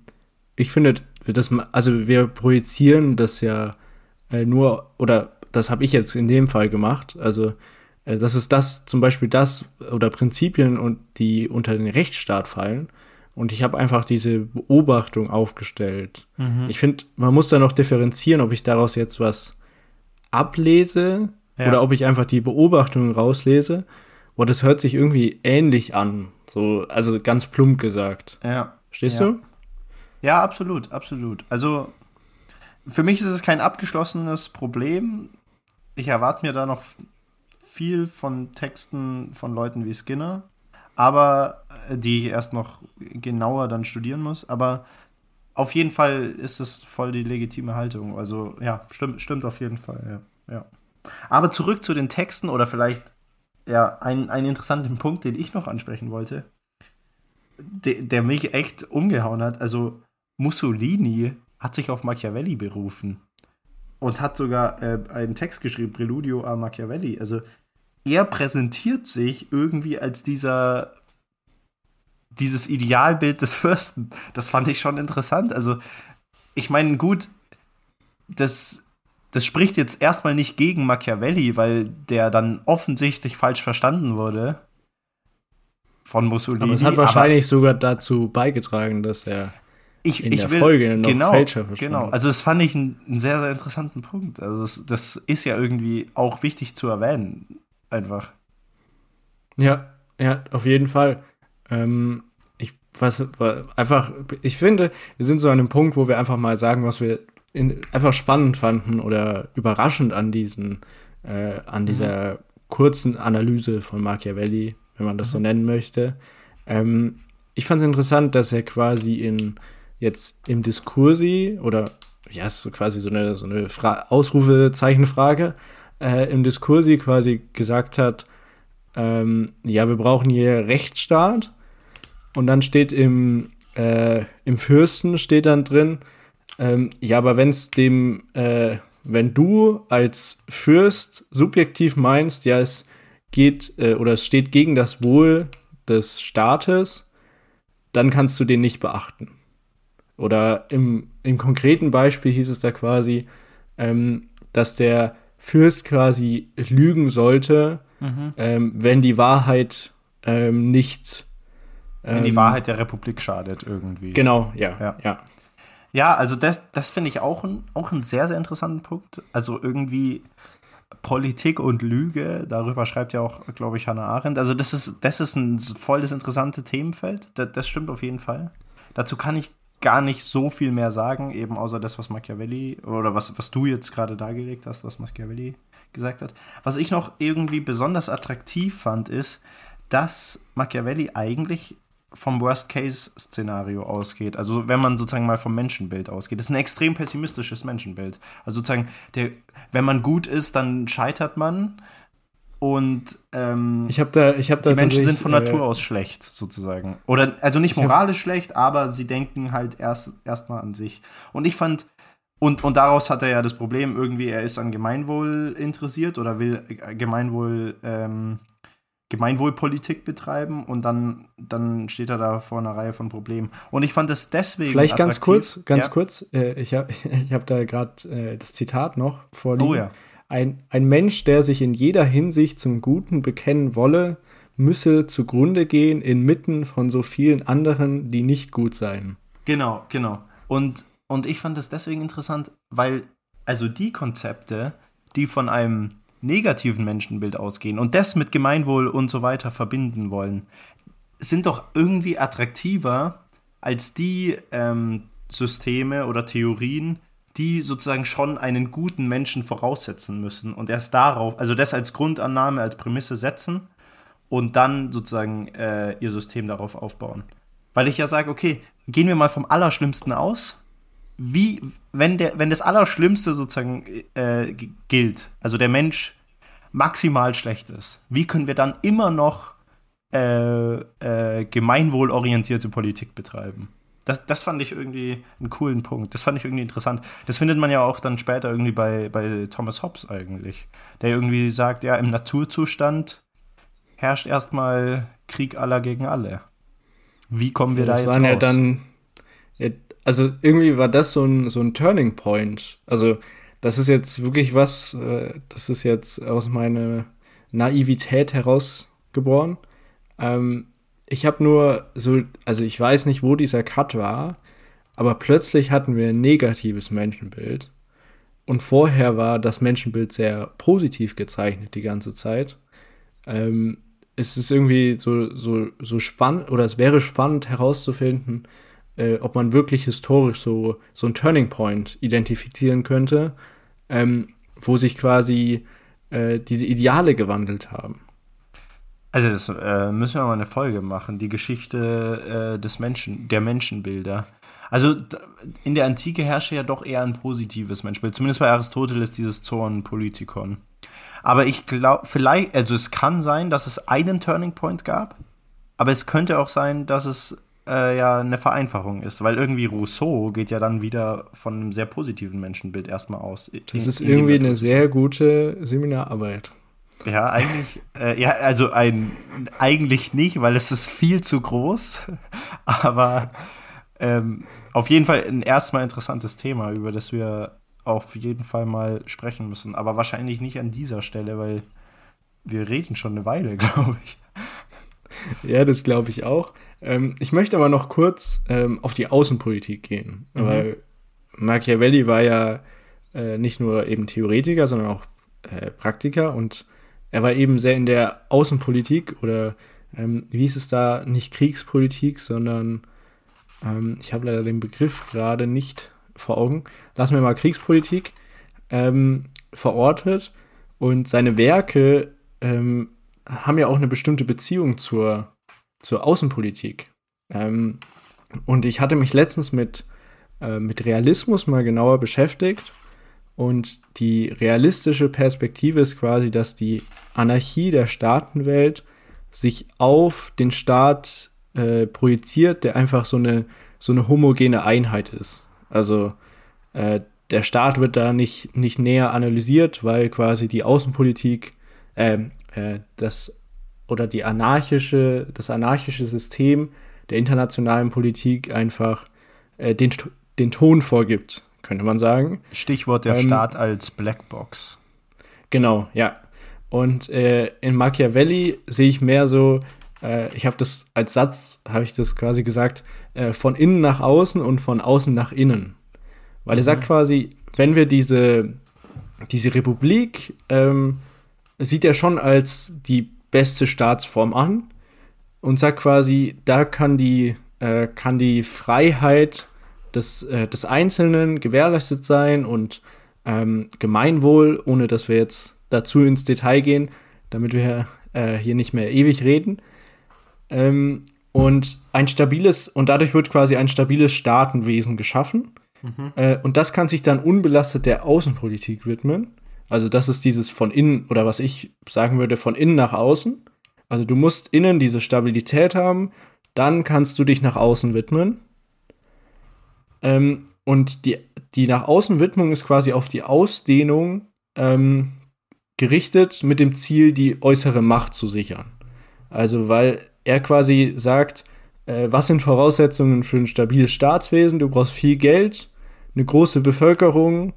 ich finde, das, also wir projizieren das ja äh, nur, oder das habe ich jetzt in dem Fall gemacht, also äh, das ist das, zum Beispiel das oder Prinzipien und die unter den Rechtsstaat fallen. Und ich habe einfach diese Beobachtung aufgestellt. Mhm. Ich finde, man muss da noch differenzieren, ob ich daraus jetzt was ablese ja. oder ob ich einfach die Beobachtungen rauslese. Boah, das hört sich irgendwie ähnlich an. So, also ganz plump gesagt. Ja. Stehst ja. du? Ja, absolut, absolut. Also für mich ist es kein abgeschlossenes Problem. Ich erwarte mir da noch viel von Texten von Leuten wie Skinner, aber äh, die ich erst noch genauer dann studieren muss. Aber auf jeden Fall ist es voll die legitime Haltung. Also ja, stimmt, stimmt auf jeden Fall. Ja, ja. Aber zurück zu den Texten oder vielleicht ja, ein, einen interessanten Punkt, den ich noch ansprechen wollte, de, der mich echt umgehauen hat. Also Mussolini hat sich auf Machiavelli berufen und hat sogar äh, einen Text geschrieben, Preludio a Machiavelli. Also er präsentiert sich irgendwie als dieser dieses Idealbild des Fürsten. Das fand ich schon interessant. Also ich meine, gut, das das spricht jetzt erstmal nicht gegen Machiavelli, weil der dann offensichtlich falsch verstanden wurde von Mussolini. Aber es hat wahrscheinlich sogar dazu beigetragen, dass er ich, in ich der will, Folge noch genau, Fälscher Genau, also das fand ich einen, einen sehr, sehr interessanten Punkt. Also das, das, ist ja irgendwie auch wichtig zu erwähnen, einfach. Ja, ja, auf jeden Fall. Ähm, ich was einfach, ich finde, wir sind so an einem Punkt, wo wir einfach mal sagen, was wir in, einfach spannend fanden oder überraschend an diesen, äh, an mhm. dieser mhm. kurzen Analyse von Machiavelli, wenn man das mhm. so nennen möchte. Ähm, ich fand es interessant, dass er quasi in jetzt im Diskursi oder ja, es ist quasi so eine, so eine Fra Ausrufezeichenfrage, äh, im Diskursi quasi gesagt hat, ähm, ja, wir brauchen hier Rechtsstaat und dann steht im, äh, im Fürsten steht dann drin, ähm, ja, aber wenn es dem, äh, wenn du als Fürst subjektiv meinst, ja, es geht äh, oder es steht gegen das Wohl des Staates, dann kannst du den nicht beachten. Oder im, im konkreten Beispiel hieß es da quasi, ähm, dass der Fürst quasi lügen sollte, mhm. ähm, wenn die Wahrheit ähm, nicht. wenn die ähm, Wahrheit der Republik schadet irgendwie. Genau, ja. ja. ja. Ja, also das, das finde ich auch, ein, auch einen sehr, sehr interessanten Punkt. Also irgendwie Politik und Lüge, darüber schreibt ja auch, glaube ich, Hannah Arendt. Also das ist, das ist ein voll das interessante Themenfeld. Das, das stimmt auf jeden Fall. Dazu kann ich gar nicht so viel mehr sagen, eben außer das, was Machiavelli oder was, was du jetzt gerade dargelegt hast, was Machiavelli gesagt hat. Was ich noch irgendwie besonders attraktiv fand, ist, dass Machiavelli eigentlich vom Worst-Case-Szenario ausgeht. Also wenn man sozusagen mal vom Menschenbild ausgeht. Das ist ein extrem pessimistisches Menschenbild. Also sozusagen, der, wenn man gut ist, dann scheitert man. Und ähm, ich hab da, ich hab da die Menschen sind von Natur äh, aus schlecht, sozusagen. Oder also nicht moralisch schlecht, aber sie denken halt erst erstmal an sich. Und ich fand, und, und daraus hat er ja das Problem, irgendwie, er ist an Gemeinwohl interessiert oder will Gemeinwohl ähm, Gemeinwohlpolitik betreiben und dann, dann steht er da vor einer Reihe von Problemen. Und ich fand es deswegen. Vielleicht ganz kurz, ganz ja. kurz, äh, ich habe ich hab da gerade äh, das Zitat noch vorliegen. Oh ja. Ein, ein Mensch, der sich in jeder Hinsicht zum Guten bekennen wolle, müsse zugrunde gehen inmitten von so vielen anderen, die nicht gut seien. Genau, genau. Und, und ich fand es deswegen interessant, weil also die Konzepte, die von einem negativen Menschenbild ausgehen und das mit Gemeinwohl und so weiter verbinden wollen, sind doch irgendwie attraktiver als die ähm, Systeme oder Theorien, die sozusagen schon einen guten Menschen voraussetzen müssen und erst darauf, also das als Grundannahme, als Prämisse setzen und dann sozusagen äh, ihr System darauf aufbauen. Weil ich ja sage, okay, gehen wir mal vom Allerschlimmsten aus. Wie, wenn, der, wenn das Allerschlimmste sozusagen äh, gilt, also der Mensch maximal schlecht ist, wie können wir dann immer noch äh, äh, gemeinwohlorientierte Politik betreiben? Das, das fand ich irgendwie einen coolen Punkt. Das fand ich irgendwie interessant. Das findet man ja auch dann später irgendwie bei, bei Thomas Hobbes eigentlich. Der irgendwie sagt, ja, im Naturzustand herrscht erstmal Krieg aller gegen alle. Wie kommen wir das da jetzt waren raus? Ja dann, also irgendwie war das so ein, so ein Turning Point. Also das ist jetzt wirklich was, äh, das ist jetzt aus meiner Naivität herausgeboren. Ähm, ich habe nur so, also ich weiß nicht, wo dieser Cut war, aber plötzlich hatten wir ein negatives Menschenbild. Und vorher war das Menschenbild sehr positiv gezeichnet die ganze Zeit. Ähm, es ist irgendwie so, so, so spannend, oder es wäre spannend herauszufinden, äh, ob man wirklich historisch so, so ein Turning Point identifizieren könnte, ähm, wo sich quasi äh, diese Ideale gewandelt haben. Also das äh, müssen wir mal eine Folge machen, die Geschichte äh, des Menschen, der Menschenbilder. Also in der Antike herrschte ja doch eher ein positives Menschenbild, zumindest bei Aristoteles dieses Zorn Politikon. Aber ich glaube, vielleicht, also es kann sein, dass es einen Turning Point gab, aber es könnte auch sein, dass es äh, ja eine Vereinfachung ist, weil irgendwie Rousseau geht ja dann wieder von einem sehr positiven Menschenbild erstmal aus. Das in, ist irgendwie eine sehr gute Seminararbeit. Ja, eigentlich, äh, ja, also ein, eigentlich nicht, weil es ist viel zu groß. Aber ähm, auf jeden Fall ein erstmal interessantes Thema, über das wir auf jeden Fall mal sprechen müssen. Aber wahrscheinlich nicht an dieser Stelle, weil wir reden schon eine Weile, glaube ich. Ja, das glaube ich auch. Ähm, ich möchte aber noch kurz ähm, auf die Außenpolitik gehen, mhm. weil Machiavelli war ja äh, nicht nur eben Theoretiker, sondern auch äh, Praktiker und er war eben sehr in der Außenpolitik oder ähm, wie hieß es da, nicht Kriegspolitik, sondern ähm, ich habe leider den Begriff gerade nicht vor Augen. Lassen wir mal Kriegspolitik ähm, verortet und seine Werke ähm, haben ja auch eine bestimmte Beziehung zur, zur Außenpolitik. Ähm, und ich hatte mich letztens mit, äh, mit Realismus mal genauer beschäftigt. Und die realistische Perspektive ist quasi, dass die Anarchie der Staatenwelt sich auf den Staat äh, projiziert, der einfach so eine, so eine homogene Einheit ist. Also äh, der Staat wird da nicht, nicht näher analysiert, weil quasi die Außenpolitik, äh, äh, das oder die anarchische, das anarchische System der internationalen Politik einfach äh, den, den Ton vorgibt, könnte man sagen. Stichwort der ähm, Staat als Blackbox. Genau, ja. Und äh, in Machiavelli sehe ich mehr so, äh, ich habe das als Satz, habe ich das quasi gesagt, äh, von innen nach außen und von außen nach innen. Weil mhm. er sagt quasi, wenn wir diese, diese Republik ähm, sieht er schon als die beste Staatsform an und sagt quasi, da kann die, äh, kann die Freiheit des, äh, des Einzelnen gewährleistet sein und ähm, Gemeinwohl, ohne dass wir jetzt dazu ins Detail gehen, damit wir äh, hier nicht mehr ewig reden. Ähm, und ein stabiles, und dadurch wird quasi ein stabiles Staatenwesen geschaffen. Mhm. Äh, und das kann sich dann unbelastet der Außenpolitik widmen. Also das ist dieses von innen, oder was ich sagen würde, von innen nach außen. Also du musst innen diese Stabilität haben, dann kannst du dich nach außen widmen. Ähm, und die, die nach außen Widmung ist quasi auf die Ausdehnung ähm, gerichtet mit dem Ziel, die äußere Macht zu sichern. Also weil er quasi sagt, äh, was sind Voraussetzungen für ein stabiles Staatswesen? Du brauchst viel Geld, eine große Bevölkerung,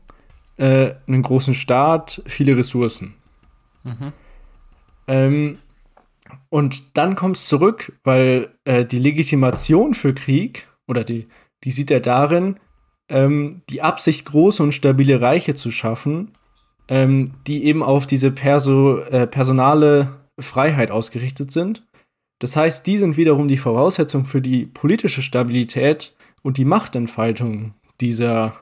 äh, einen großen Staat, viele Ressourcen. Mhm. Ähm, und dann kommt es zurück, weil äh, die Legitimation für Krieg, oder die, die sieht er darin, ähm, die Absicht, große und stabile Reiche zu schaffen, ähm, die eben auf diese perso äh, personale Freiheit ausgerichtet sind. Das heißt, die sind wiederum die Voraussetzung für die politische Stabilität und die Machtentfaltung dieser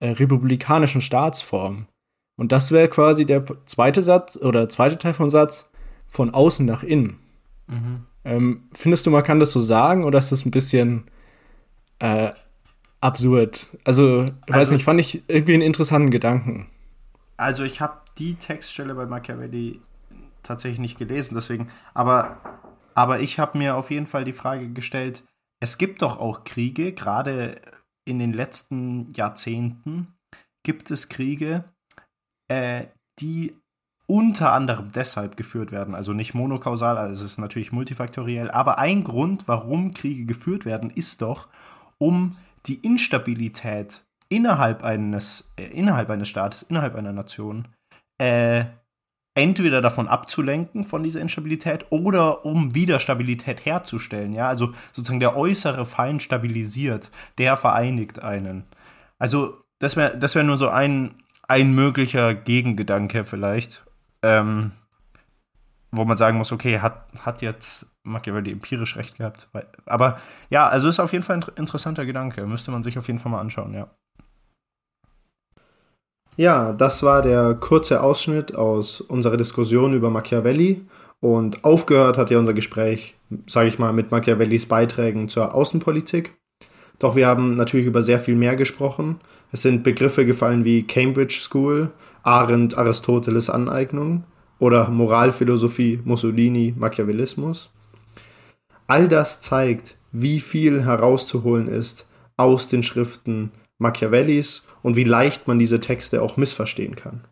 äh, republikanischen Staatsform. Und das wäre quasi der zweite Satz oder zweite Teil vom Satz von außen nach innen. Mhm. Ähm, findest du, man kann das so sagen oder ist das ein bisschen äh, absurd? Also, ich also, weiß nicht, fand ich irgendwie einen interessanten Gedanken. Also, ich habe die Textstelle bei Machiavelli tatsächlich nicht gelesen, deswegen, aber, aber ich habe mir auf jeden Fall die Frage gestellt, es gibt doch auch Kriege, gerade in den letzten Jahrzehnten gibt es Kriege, äh, die unter anderem deshalb geführt werden, also nicht monokausal, also es ist natürlich multifaktoriell, aber ein Grund, warum Kriege geführt werden, ist doch, um die Instabilität innerhalb eines, äh, innerhalb eines Staates, innerhalb einer Nation, äh, entweder davon abzulenken, von dieser Instabilität, oder um wieder Stabilität herzustellen. Ja, also sozusagen der äußere Feind stabilisiert, der vereinigt einen. Also, das wäre das wär nur so ein, ein möglicher Gegengedanke vielleicht, ähm, wo man sagen muss, okay, hat, hat jetzt Machiavelli empirisch recht gehabt. Aber ja, also ist auf jeden Fall ein interessanter Gedanke. Müsste man sich auf jeden Fall mal anschauen, ja. Ja, das war der kurze Ausschnitt aus unserer Diskussion über Machiavelli. Und aufgehört hat ja unser Gespräch, sage ich mal, mit Machiavellis Beiträgen zur Außenpolitik. Doch wir haben natürlich über sehr viel mehr gesprochen. Es sind Begriffe gefallen wie Cambridge School, Arendt, Aristoteles Aneignung oder Moralphilosophie, Mussolini, Machiavellismus. All das zeigt, wie viel herauszuholen ist aus den Schriften Machiavellis und wie leicht man diese Texte auch missverstehen kann.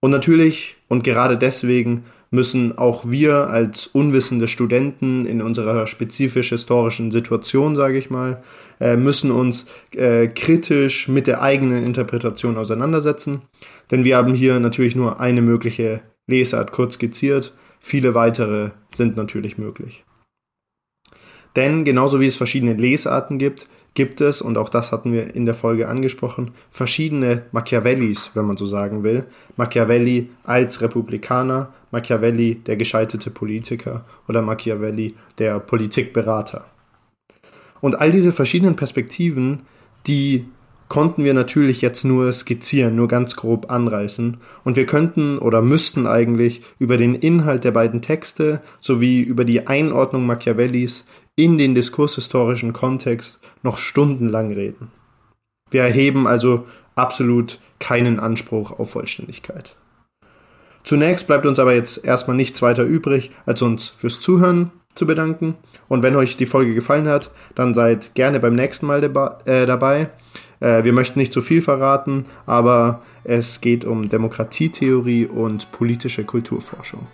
Und natürlich und gerade deswegen müssen auch wir als unwissende Studenten in unserer spezifisch historischen Situation, sage ich mal, äh, müssen uns äh, kritisch mit der eigenen Interpretation auseinandersetzen. Denn wir haben hier natürlich nur eine mögliche Lesart kurz skizziert. Viele weitere sind natürlich möglich. Denn genauso wie es verschiedene Lesarten gibt, gibt es, und auch das hatten wir in der Folge angesprochen, verschiedene Machiavellis, wenn man so sagen will. Machiavelli als Republikaner, Machiavelli der gescheiterte Politiker oder Machiavelli der Politikberater. Und all diese verschiedenen Perspektiven, die konnten wir natürlich jetzt nur skizzieren, nur ganz grob anreißen. Und wir könnten oder müssten eigentlich über den Inhalt der beiden Texte sowie über die Einordnung Machiavellis in den diskurshistorischen Kontext noch stundenlang reden. Wir erheben also absolut keinen Anspruch auf Vollständigkeit. Zunächst bleibt uns aber jetzt erstmal nichts weiter übrig, als uns fürs Zuhören zu bedanken. Und wenn euch die Folge gefallen hat, dann seid gerne beim nächsten Mal äh, dabei. Äh, wir möchten nicht zu viel verraten, aber es geht um Demokratietheorie und politische Kulturforschung.